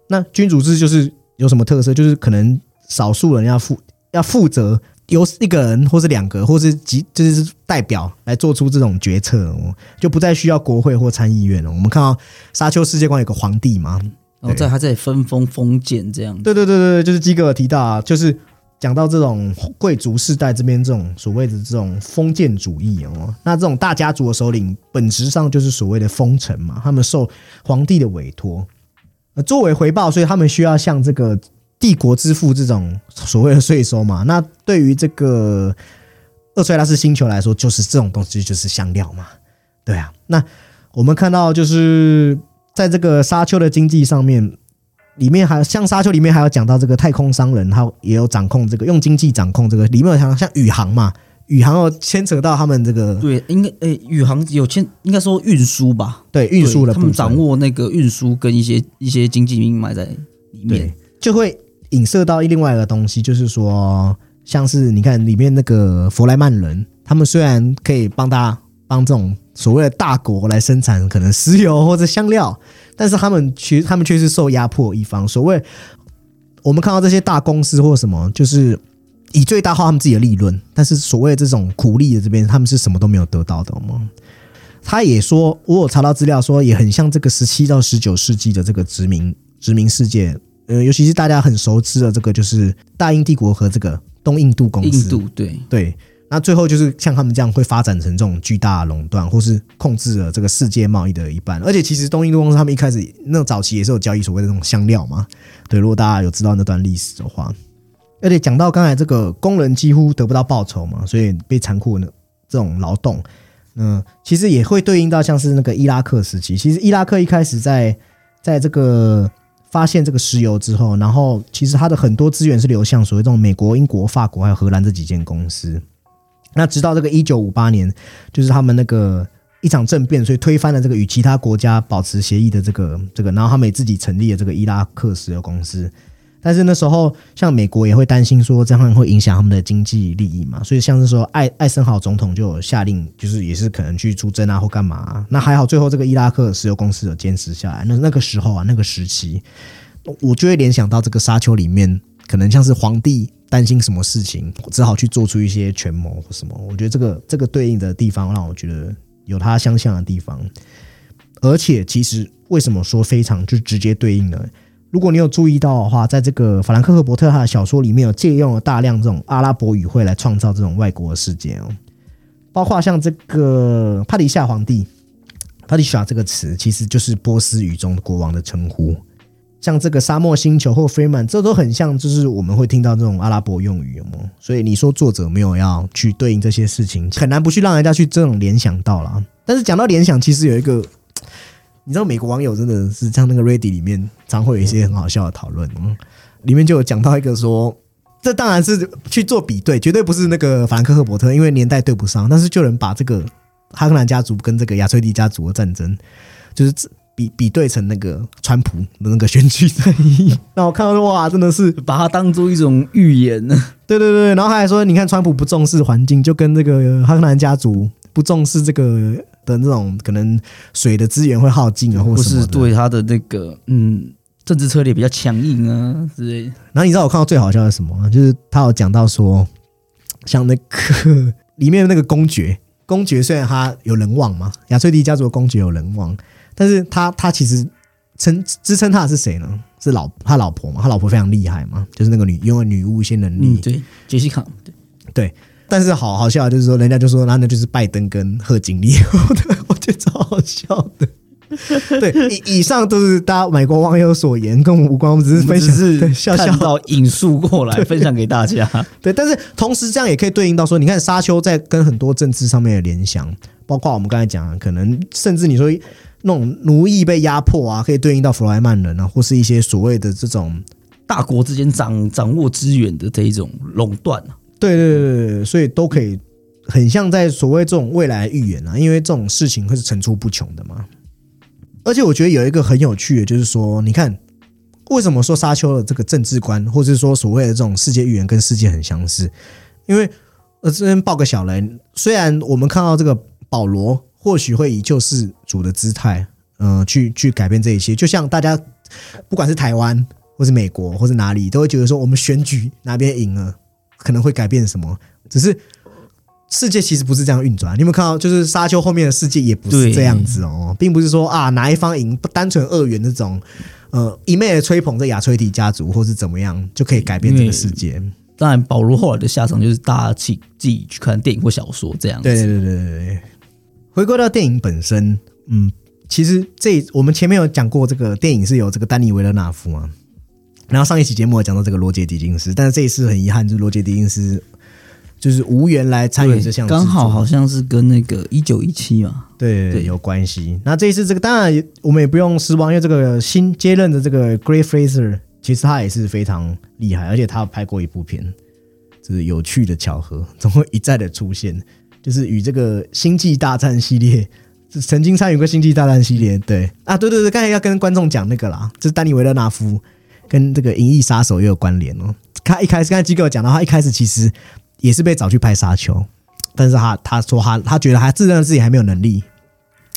那君主制就是有什么特色？就是可能少数人要负要负责，由一个人或是两个或是几就是代表来做出这种决策哦，就不再需要国会或参议院了。我们看到沙丘世界观有个皇帝嘛，然后在他在分封封建这样子。对对对对，就是基格尔提到啊，就是讲到这种贵族世代这边这种所谓的这种封建主义哦，那这种大家族的首领本质上就是所谓的封臣嘛，他们受皇帝的委托，呃，作为回报，所以他们需要向这个帝国支付这种所谓的税收嘛。那对于这个厄崔拉斯星球来说，就是这种东西就是香料嘛，对啊。那我们看到就是在这个沙丘的经济上面。里面还像沙丘里面还有讲到这个太空商人，他也有掌控这个用经济掌控这个里面有像像宇航嘛，宇航有牵扯到他们这个对，应该诶，宇航有牵，应该说运输吧，对运输的他们掌握那个运输跟一些一些经济命脉在里面，就会影射到另外一个东西，就是说，像是你看里面那个弗莱曼人，他们虽然可以帮大家帮这种所谓的大国来生产可能石油或者香料。但是他们其实他们却是受压迫一方。所谓我们看到这些大公司或什么，就是以最大化他们自己的利润。但是所谓这种苦力的这边，他们是什么都没有得到的吗？他也说，我有查到资料说，也很像这个十七到十九世纪的这个殖民殖民世界。呃，尤其是大家很熟知的这个，就是大英帝国和这个东印度公司。印度对对。那最后就是像他们这样会发展成这种巨大垄断，或是控制了这个世界贸易的一半。而且其实东印度公司他们一开始那早期也是有交易所谓的那种香料嘛。对，如果大家有知道那段历史的话，而且讲到刚才这个工人几乎得不到报酬嘛，所以被残酷的这种劳动，嗯，其实也会对应到像是那个伊拉克时期。其实伊拉克一开始在在这个发现这个石油之后，然后其实它的很多资源是流向所谓这种美国、英国、法国还有荷兰这几间公司。那直到这个一九五八年，就是他们那个一场政变，所以推翻了这个与其他国家保持协议的这个这个，然后他们也自己成立了这个伊拉克石油公司。但是那时候，像美国也会担心说这样会影响他们的经济利益嘛，所以像是说艾艾森豪总统就有下令，就是也是可能去出征啊或干嘛。那还好，最后这个伊拉克石油公司有坚持下来。那那个时候啊，那个时期，我就会联想到这个沙丘里面，可能像是皇帝。担心什么事情，只好去做出一些权谋或什么。我觉得这个这个对应的地方让我觉得有它相像的地方。而且，其实为什么说非常就直接对应呢？如果你有注意到的话，在这个法兰克·赫伯特他的小说里面有借用了大量这种阿拉伯语汇来创造这种外国的世界哦，包括像这个帕迪夏皇帝，帕迪夏这个词其实就是波斯语中国王的称呼。像这个沙漠星球或 Freeman，这都很像，就是我们会听到这种阿拉伯用语，有吗？所以你说作者没有要去对应这些事情，很难不去让人家去这种联想到了。但是讲到联想，其实有一个，你知道美国网友真的是像那个 Ready 里面常会有一些很好笑的讨论，嗯，里面就有讲到一个说，这当然是去做比对，绝对不是那个法兰克·赫伯特，因为年代对不上。但是就能把这个哈克兰家族跟这个亚崔迪家族的战争，就是比比对成那个川普的那个选举战役。(laughs) 那我看到哇，真的是把它当做一种预言呢。对对对，然后他还说，你看川普不重视环境，就跟这个哈克兰家族不重视这个的那种可能水的资源会耗尽啊，或或是。对他的那个嗯政治策略比较强硬啊之类的。然后你知道我看到最好笑的是什么吗？就是他有讲到说，像那个 (laughs) 里面的那个公爵，公爵虽然他有人望嘛，亚翠迪家族的公爵有人望，但是他他其实称支撑他的是谁呢？是老他老婆嘛？他老婆非常厉害嘛，就是那个女拥有女巫一些能力。嗯，对，杰西卡，对，但是好好笑，就是说人家就说，那那就是拜登跟贺锦丽，(laughs) 我觉得超好笑的。对，以以上都是大家美国网友所言，跟我们无关，我们只是分享，只是笑笑看到引述过来 (laughs) 分享给大家。对，但是同时这样也可以对应到说，你看沙丘在跟很多政治上面的联想，包括我们刚才讲的，可能甚至你说那种奴役被压迫啊，可以对应到弗莱曼人啊，或是一些所谓的这种，大国之间掌掌握资源的这一种垄断啊，对对对对，所以都可以很像在所谓这种未来预言啊，因为这种事情会是层出不穷的嘛。而且我觉得有一个很有趣的，就是说，你看为什么说沙丘的这个政治观，或者是说所谓的这种世界预言跟世界很相似？因为呃，这边报个小雷，虽然我们看到这个保罗或许会以救世主的姿态，呃，去去改变这一切，就像大家不管是台湾或是美国或是哪里，都会觉得说我们选举哪边赢了，可能会改变什么，只是。世界其实不是这样运转，你有没有看到？就是沙丘后面的世界也不是对这样子哦，并不是说啊哪一方赢，不单纯二元那种，呃，一昧的吹捧这亚崔迪家族或是怎么样就可以改变这个世界。当然，保罗后来的下场就是大家去自己去看电影或小说这样子。对对对对。回归到电影本身，嗯，其实这我们前面有讲过，这个电影是有这个丹尼维勒纳夫嘛，然后上一期节目有讲到这个罗杰狄金斯，但是这一次很遗憾，就是罗杰狄金斯就是无缘来参与这项刚好好像是跟那个一九一七嘛，对对。有关系。那这一次这个当然我们也不用失望，因为这个新接任的这个 Great Fraser，其实他也是非常厉害，而且他拍过一部片，就是有趣的巧合，总会一再的出现，就是与这个星际大战系列。是曾经参与过《星际大战》系列，对啊，对对对，刚才要跟观众讲那个啦，就是丹尼维勒纳夫跟这个《银翼杀手》也有关联哦。他一开始刚才机构有讲到，他一开始其实也是被找去拍《沙丘》，但是他他说他他觉得他自认自己还没有能力，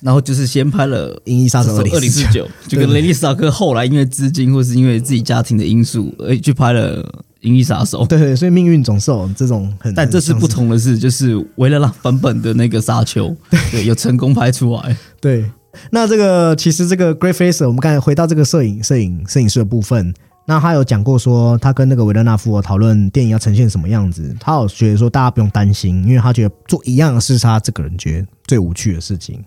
然后就是先拍了《银翼杀手二零四九，就跟雷利斯塔克后来因为资金或是因为自己家庭的因素，而去拍了《银翼杀手》。对对，所以命运总是有这种很，但这次不同的是，就是为了让版本的那个沙丘，(laughs) 对，有成功拍出来。对，那这个其实这个 Great Fraser，我们刚才回到这个摄影、摄影、摄影师的部分，那他有讲过说，他跟那个维勒纳夫讨论电影要呈现什么样子，他有觉得说大家不用担心，因为他觉得做一样的事是他这个人觉得最无趣的事情，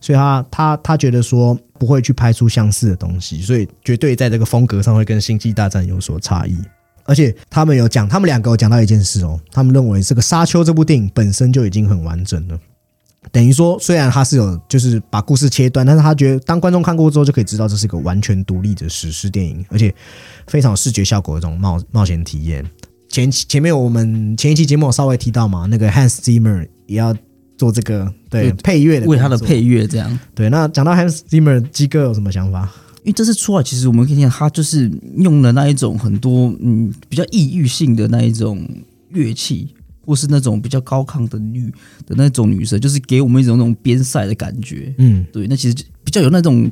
所以他他他觉得说不会去拍出相似的东西，所以绝对在这个风格上会跟《星际大战》有所差异。而且他们有讲，他们两个有讲到一件事哦，他们认为这个《沙丘》这部电影本身就已经很完整了。等于说，虽然他是有就是把故事切断，但是他觉得当观众看过之后，就可以知道这是一个完全独立的史诗电影，而且非常有视觉效果的这种冒冒险体验。前前面我们前一期节目有稍微提到嘛，那个 Hans Zimmer 也要做这个对对配乐的，为他的配。乐这样。对，那讲到 Hans Zimmer，鸡哥有什么想法？因为这次出来，其实我们可以听到他就是用了那一种很多嗯比较异域性的那一种乐器，或是那种比较高亢的女的那种女声，就是给我们一种那种边塞的感觉。嗯，对，那其实比较有那种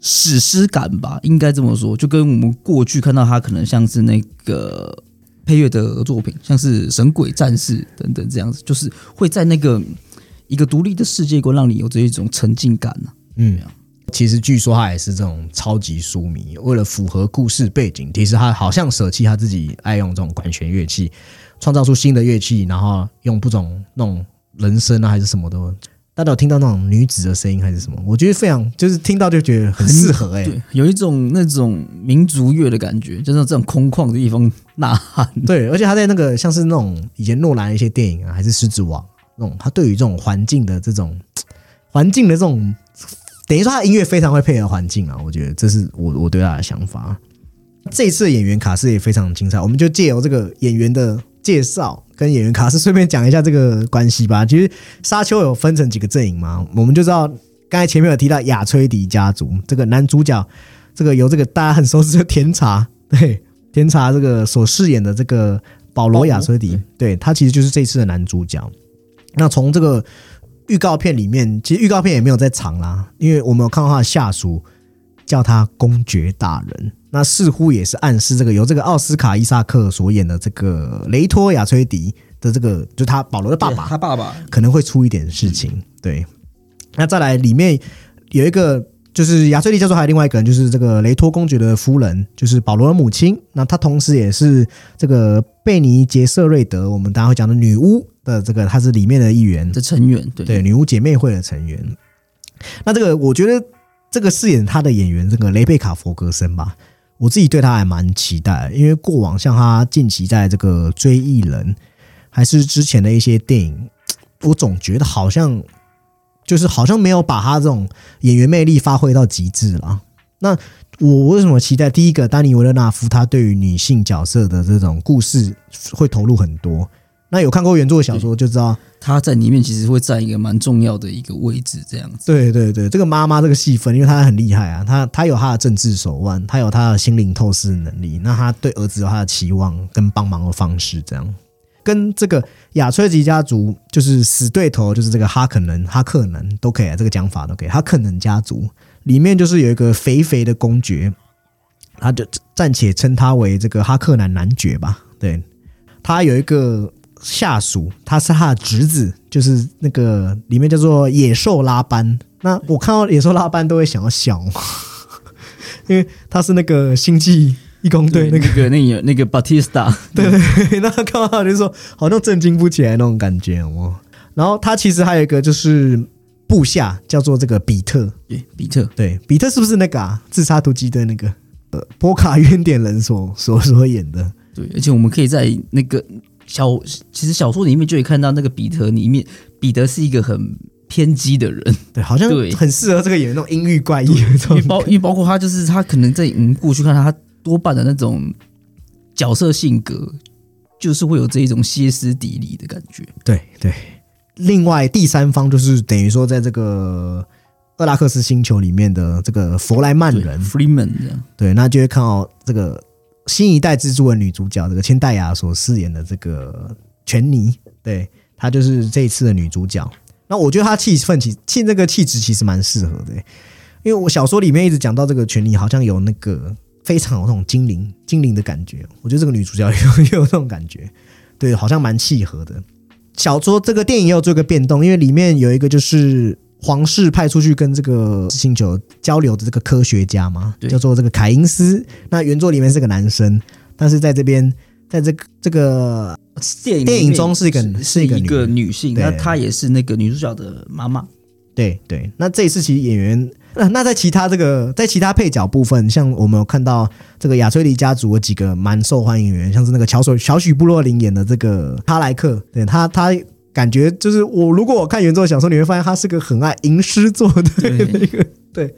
史诗感吧，应该这么说。就跟我们过去看到他可能像是那个配乐的作品，像是《神鬼战士》等等这样子，就是会在那个一个独立的世界观，让你有这一种沉浸感呢、嗯，其实据说他也是这种超级书迷，为了符合故事背景，其实他好像舍弃他自己爱用这种管弦乐器，创造出新的乐器，然后用不种那种人声啊还是什么的。大家有听到那种女子的声音还是什么？我觉得非常就是听到就觉得很适合哎、对，(laughs) 有一种那种民族乐的感觉，就是这种空旷的地方呐喊。对，(laughs) 而且他在那个像是那种以前诺兰的一些电影啊，还是《狮子王》那种，他对于这种环境的这种环境的这种，等于说他的音乐非常会配合环境啊。我觉得这是我我对他的想法。这一次的演员卡斯也非常精彩，我们就借由这个演员的介绍跟演员卡斯，顺便讲一下这个关系吧。其实沙丘有分成几个阵营嘛，我们就知道刚才前面有提到亚崔迪家族，这个男主角，这个由这个大家很熟知的甜茶，对甜茶这个所饰演的这个保罗亚崔迪，对他其实就是这次的男主角。那从这个预告片里面，其实预告片也没有在藏啦，因为我们有看到他的下属叫他公爵大人，那似乎也是暗示这个由这个奥斯卡伊萨克所演的这个雷托亚崔迪的这个，就他保罗的爸爸，他爸爸可能会出一点事情。对，那再来里面有一个就是亚崔迪教授，还有另外一个人就是这个雷托公爵的夫人，就是保罗的母亲。那她同时也是这个贝尼杰瑟瑞德，我们大家会讲的女巫的这个，她是里面的一员，的成员，对对，女巫姐妹会的成员。那这个我觉得这个饰演她的演员，这个雷贝卡佛格森吧，我自己对她还蛮期待，因为过往像她近期在这个追忆人，还是之前的一些电影，我总觉得好像就是好像没有把她这种演员魅力发挥到极致了。那我为什么期待？第一个，丹尼维勒纳夫他对于女性角色的这种故事会投入很多。那有看过原著的小说就知道，他在里面其实会占一个蛮重要的一个位置，这样子。对对对，这个妈妈这个戏份，因为她很厉害啊，她她有她的政治手腕，她有她的心灵透视能力，那她对儿子有她的期望跟帮忙的方式，这样跟这个亚崔吉家族就是死对头，就是这个哈肯能、哈克能都可以啊，这个讲法都可以。哈克能家族里面就是有一个肥肥的公爵，他就暂且称他为这个哈克南男爵吧。对他有一个。下属，他是他的侄子，就是那个里面叫做野兽拉班。那我看到野兽拉班都会想要笑，(laughs) 因为他是那个星际义工队那个那个那个 Batista，(laughs) 对对对，那看到他就说好像震惊不起来那种感觉哦。然后他其实还有一个就是部下叫做这个比特，对比特，对比特是不是那个啊？自杀突击队那个呃波卡冤点人所所所演的？对，而且我们可以在那个。小其实小说里面就可以看到那个彼得里面，彼得是一个很偏激的人，(laughs) 对，好像对。很适合这个演员那种阴郁怪异，因为包因为包括他就是他可能在嗯过去看他多半的那种角色性格，就是会有这一种歇斯底里的感觉。对对，另外第三方就是等于说在这个厄拉克斯星球里面的这个弗莱曼人。Freeman 这样，对，那就会看到这个。新一代蜘蛛的女主角，这个千代雅所饰演的这个全妮，对她就是这一次的女主角。那我觉得她气氛气气这个气质其实蛮适合的，因为我小说里面一直讲到这个全妮好像有那个非常有那种精灵精灵的感觉。我觉得这个女主角有 (laughs) 有这种感觉，对，好像蛮契合的。小说这个电影也有做一个变动，因为里面有一个就是。皇室派出去跟这个星球交流的这个科学家嘛，叫做这个凯因斯。那原作里面是个男生，但是在这边，在这个这个电影电影中是一个是一个女性，那她也是那个女主角的妈妈。对对，那这一次其实演员，那那在其他这个在其他配角部分，像我们有看到这个亚崔迪家族的几个蛮受欢迎演员，像是那个乔索小许布洛林演的这个哈莱克，对他他。感觉就是我，如果我看原作小说，你会发现他是个很爱吟诗作对的一个，对，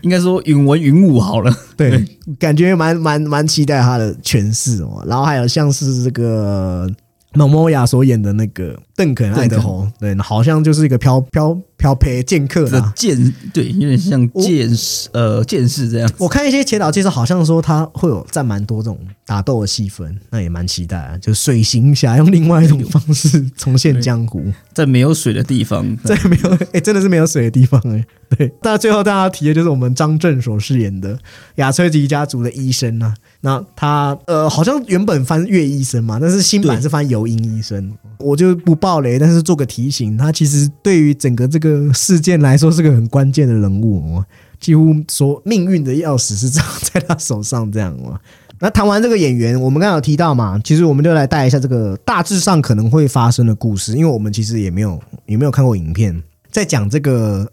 应该说云文云武好了，对，感觉蛮蛮蛮期待他的诠释哦。然后还有像是这个。某某雅所演的那个邓肯爱德侯，对，好像就是一个漂漂漂陪剑客的剑，对，有点像剑士，呃，剑士这样。我看一些前导介绍，好像说他会有占蛮多这种打斗的戏份，那也蛮期待啊。就水行侠用另外一种方式重现江湖，在没有水的地方，在没有 (laughs) 哎，真的是没有水的地方哎。对，那最后大家提的就是我们张震所饰演的亚崔吉家族的医生啊。那他呃，好像原本翻岳医生嘛，但是新版是翻尤英医生。我就不爆雷，但是做个提醒，他其实对于整个这个事件来说是个很关键的人物，几乎说命运的钥匙是掌在他手上这样嘛。那谈完这个演员，我们刚刚有提到嘛，其实我们就来带一下这个大致上可能会发生的故事，因为我们其实也没有也没有看过影片，在讲这个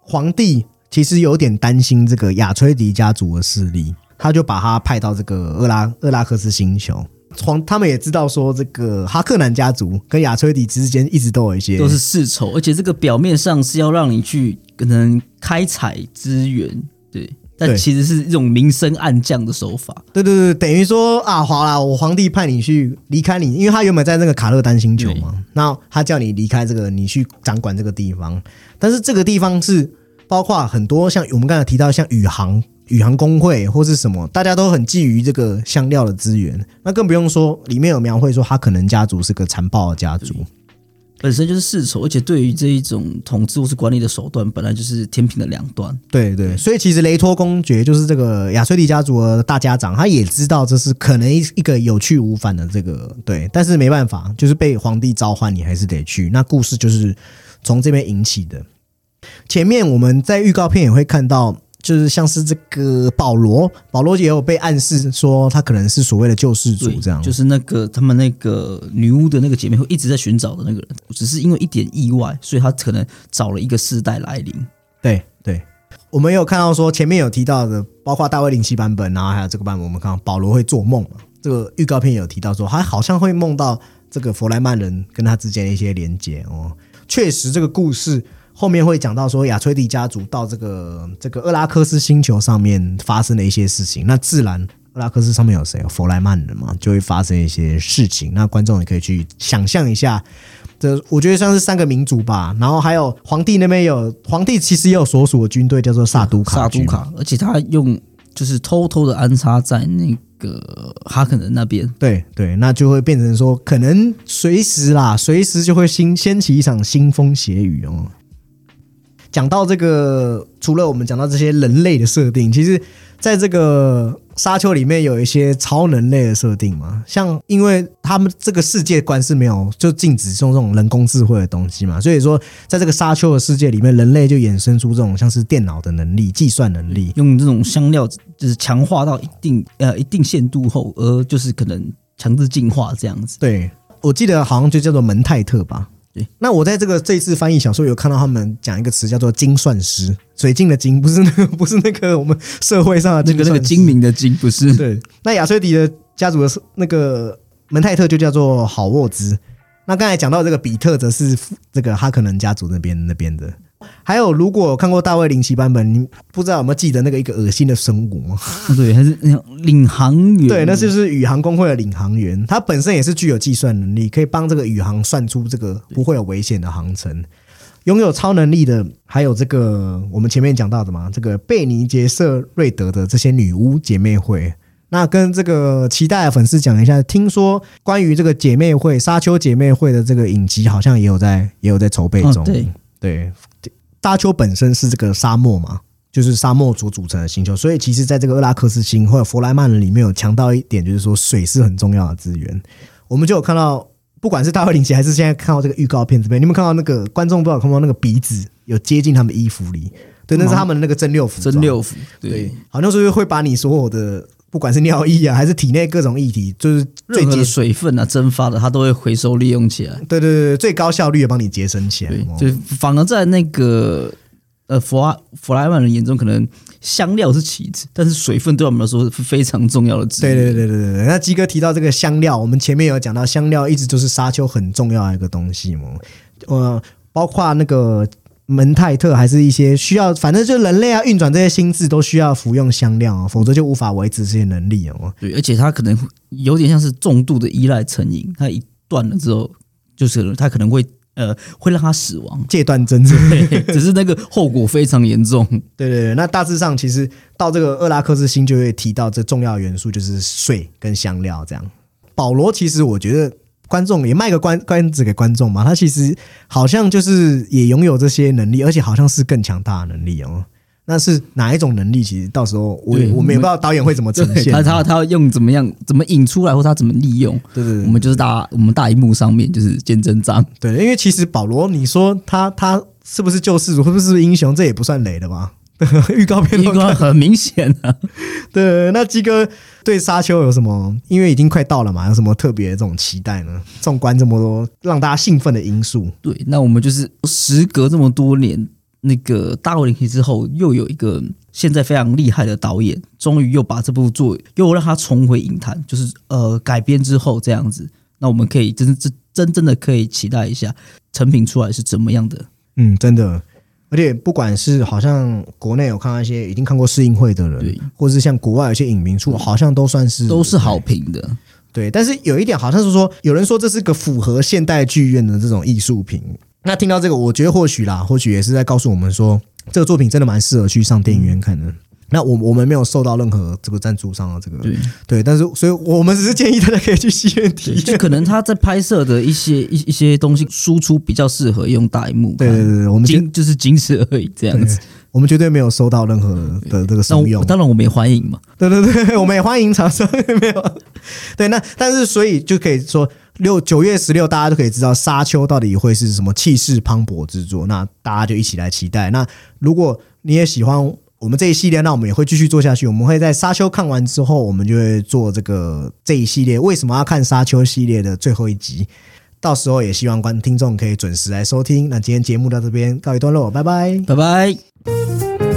皇帝其实有点担心这个亚崔迪家族的势力。他就把他派到这个厄拉厄拉克斯星球，皇他们也知道说这个哈克南家族跟亚崔迪之间一直都有一些都是世仇，而且这个表面上是要让你去可能开采资源，对但其实是一种明升暗降的手法。对对对，等于说啊，好啦，我皇帝派你去离开你，因为他原本在那个卡勒丹星球嘛，那他叫你离开这个，你去掌管这个地方。但是这个地方是包括很多像我们刚才提到像宇航、宇航工会或是什么，大家都很觊觎这个香料的资源。那更不用说里面有描绘说他可能家族是个残暴的家族。本身就是世仇，而且对于这一种统治或是管理的手段，本来就是天平的两端。对对，所以其实雷托公爵就是这个亚崔迪家族的大家长，他也知道这是可能一一个有去无返的这个对，但是没办法，就是被皇帝召唤，你还是得去。那故事就是从这边引起的。前面我们在预告片也会看到，就是像是这个保罗，保罗也有被暗示说他可能是所谓的救世主，这样，就是那个他们那个女巫的那个姐妹会一直在寻找的那个人，只是因为一点意外，所以他可能找了一个世代来临。对对，我们有看到说前面有提到的，包括大卫零七版本，然后还有这个版本，我们看到保罗会做梦嘛。这个预告片有提到说，他好像会梦到这个弗莱曼人跟他之间的一些连接哦。确实，这个故事后面会讲到说，亚崔迪家族到这个这个厄拉克斯星球上面发生的一些事情。那自然，厄拉克斯上面有谁？有弗莱曼人嘛，就会发生一些事情。那观众也可以去想象一下。这我觉得像是三个民族吧，然后还有皇帝那边有皇帝，其实也有所属的军队叫做萨都卡军萨都卡，而且他用就是偷偷的安插在那个哈肯人那边。对对，那就会变成说，可能随时啦，随时就会掀掀起一场腥风血雨哦。讲到这个，除了我们讲到这些人类的设定，其实在这个沙丘里面有一些超人类的设定嘛，像因为他们这个世界观是没有就禁止用这种人工智慧的东西嘛，所以说在这个沙丘的世界里面，人类就衍生出这种像是电脑的能力、计算能力，用这种香料就是强化到一定呃一定限度后，而就是可能强制进化这样子。对，我记得好像就叫做门泰特吧。对，那我在这个这一次翻译小说有看到他们讲一个词叫做精算师，水晶的精，不是那个不是那个我们社会上的那个那个精明。的精不是？对，那亚瑟迪的家族的那个门泰特就叫做好沃兹。那刚才讲到这个比特，则是这个哈克能家族那边那边的。还有，如果看过大卫林奇版本，你不知道有没有记得那个一个恶心的生物吗？(laughs) 对，还是领航员。(laughs) 对，那就是宇航工会的领航员，他本身也是具有计算能力，可以帮这个宇航算出这个不会有危险的航程。拥有超能力的，还有这个我们前面讲到的嘛，这个贝尼杰瑟瑞德的这些女巫姐妹会。那跟这个期待的粉丝讲一下，听说关于这个姐妹会沙丘姐妹会的这个影集，好像也有在也有在筹备中。哦对对，大丘本身是这个沙漠嘛，就是沙漠所组成的星球，所以其实在这个厄拉克斯星或者弗莱曼人里面有强调一点，就是说水是很重要的资源。我们就有看到，不管是大卫林奇还是现在看到这个预告片这边，你们看到那个观众不知道有看到那个鼻子有接近他们衣服里，对，那是他们的那个真六服装，真六服。对对，，好像是会把你所有的不管是尿液啊，还是体内各种液体，就是最节任何的水分啊蒸发的，它都会回收利用起来。对对对对最高效率的帮你节省起来。对哦，就反而在那个呃弗拉弗莱曼人眼中，可能香料是其次，但是水分对我们来说是非常重要的资对源。对对对对对，那鸡哥提到这个香料，我们前面有讲到香料一直就是沙丘很重要的一个东西嘛，呃，包括那个门泰特，还是一些需要，反正就人类啊运转这些心智都需要服用香料啊，否则就无法维持这些能力哦。对，而且它可能有点像是重度的依赖成瘾，它一断了之后，就是它可能会呃会让它死亡。戒断真正对，(laughs) 只是那个后果非常严重。对对对，那大致上其实到这个厄拉克斯星就会提到这重要元素就是水跟香料这样。保罗其实我觉得观众也卖个关关子给观众嘛，他其实好像就是也拥有这些能力，而且好像是更强大的能力哦。那是哪一种能力？其实到时候我对我们也不知道导演会怎么呈现。对他他他要用怎么样怎么引出来，或他怎么利用，对对对，我们就是大我们大荧幕上面就是见真章。对，因为其实保罗，你说他他是不是救世主，会不会是英雄，这也不算雷的吧？(laughs) 预告片一都个很明显啊，(laughs) 对，那鸡哥对沙丘有什么？因为已经快到了嘛，有什么特别的这种期待呢？纵观这么多让大家兴奋的因素，对，那我们就是时隔这么多年，那个大卫林奇之后，又有一个现在非常厉害的导演，终于又把这部作又让他重回影坛，就是呃改编之后这样子，那我们可以真真真正的可以期待一下成品出来是怎么样的。嗯，真的。而且不管是好像国内有看到一些已经看过试映会的人对，或者是像国外有些影评处，好像都算是都是好评的。对。但是有一点好像是说，有人说这是个符合现代剧院的这种艺术品。那听到这个，我觉得或许啦，或许也是在告诉我们说，这个作品真的蛮适合去上电影院看的。那我我们没有受到任何这个赞助商的这个对对，但是所以我们只是建议大家可以去戏院体验，就。可能他在拍摄的一些一一些东西输出比较适合用大荧幕，对对对对，我们仅就是仅此而已，这样子。我们绝对没有收到任何的这个那怂恿。当然我们也欢迎嘛。对对对，(laughs) 我们也欢迎厂商没有。对，那但是所以就可以说六九月十六，大家都可以知道《沙丘》到底会是什么气势磅礴之作。那大家就一起来期待。那如果你也喜欢我们这一系列，那我们也会继续做下去。我们会在《沙丘》看完之后，我们就会做这个这一系列为什么要看《沙丘》系列的最后一集。到时候也希望观听众可以准时来收听。那今天节目到这边告一段落，拜拜。拜拜。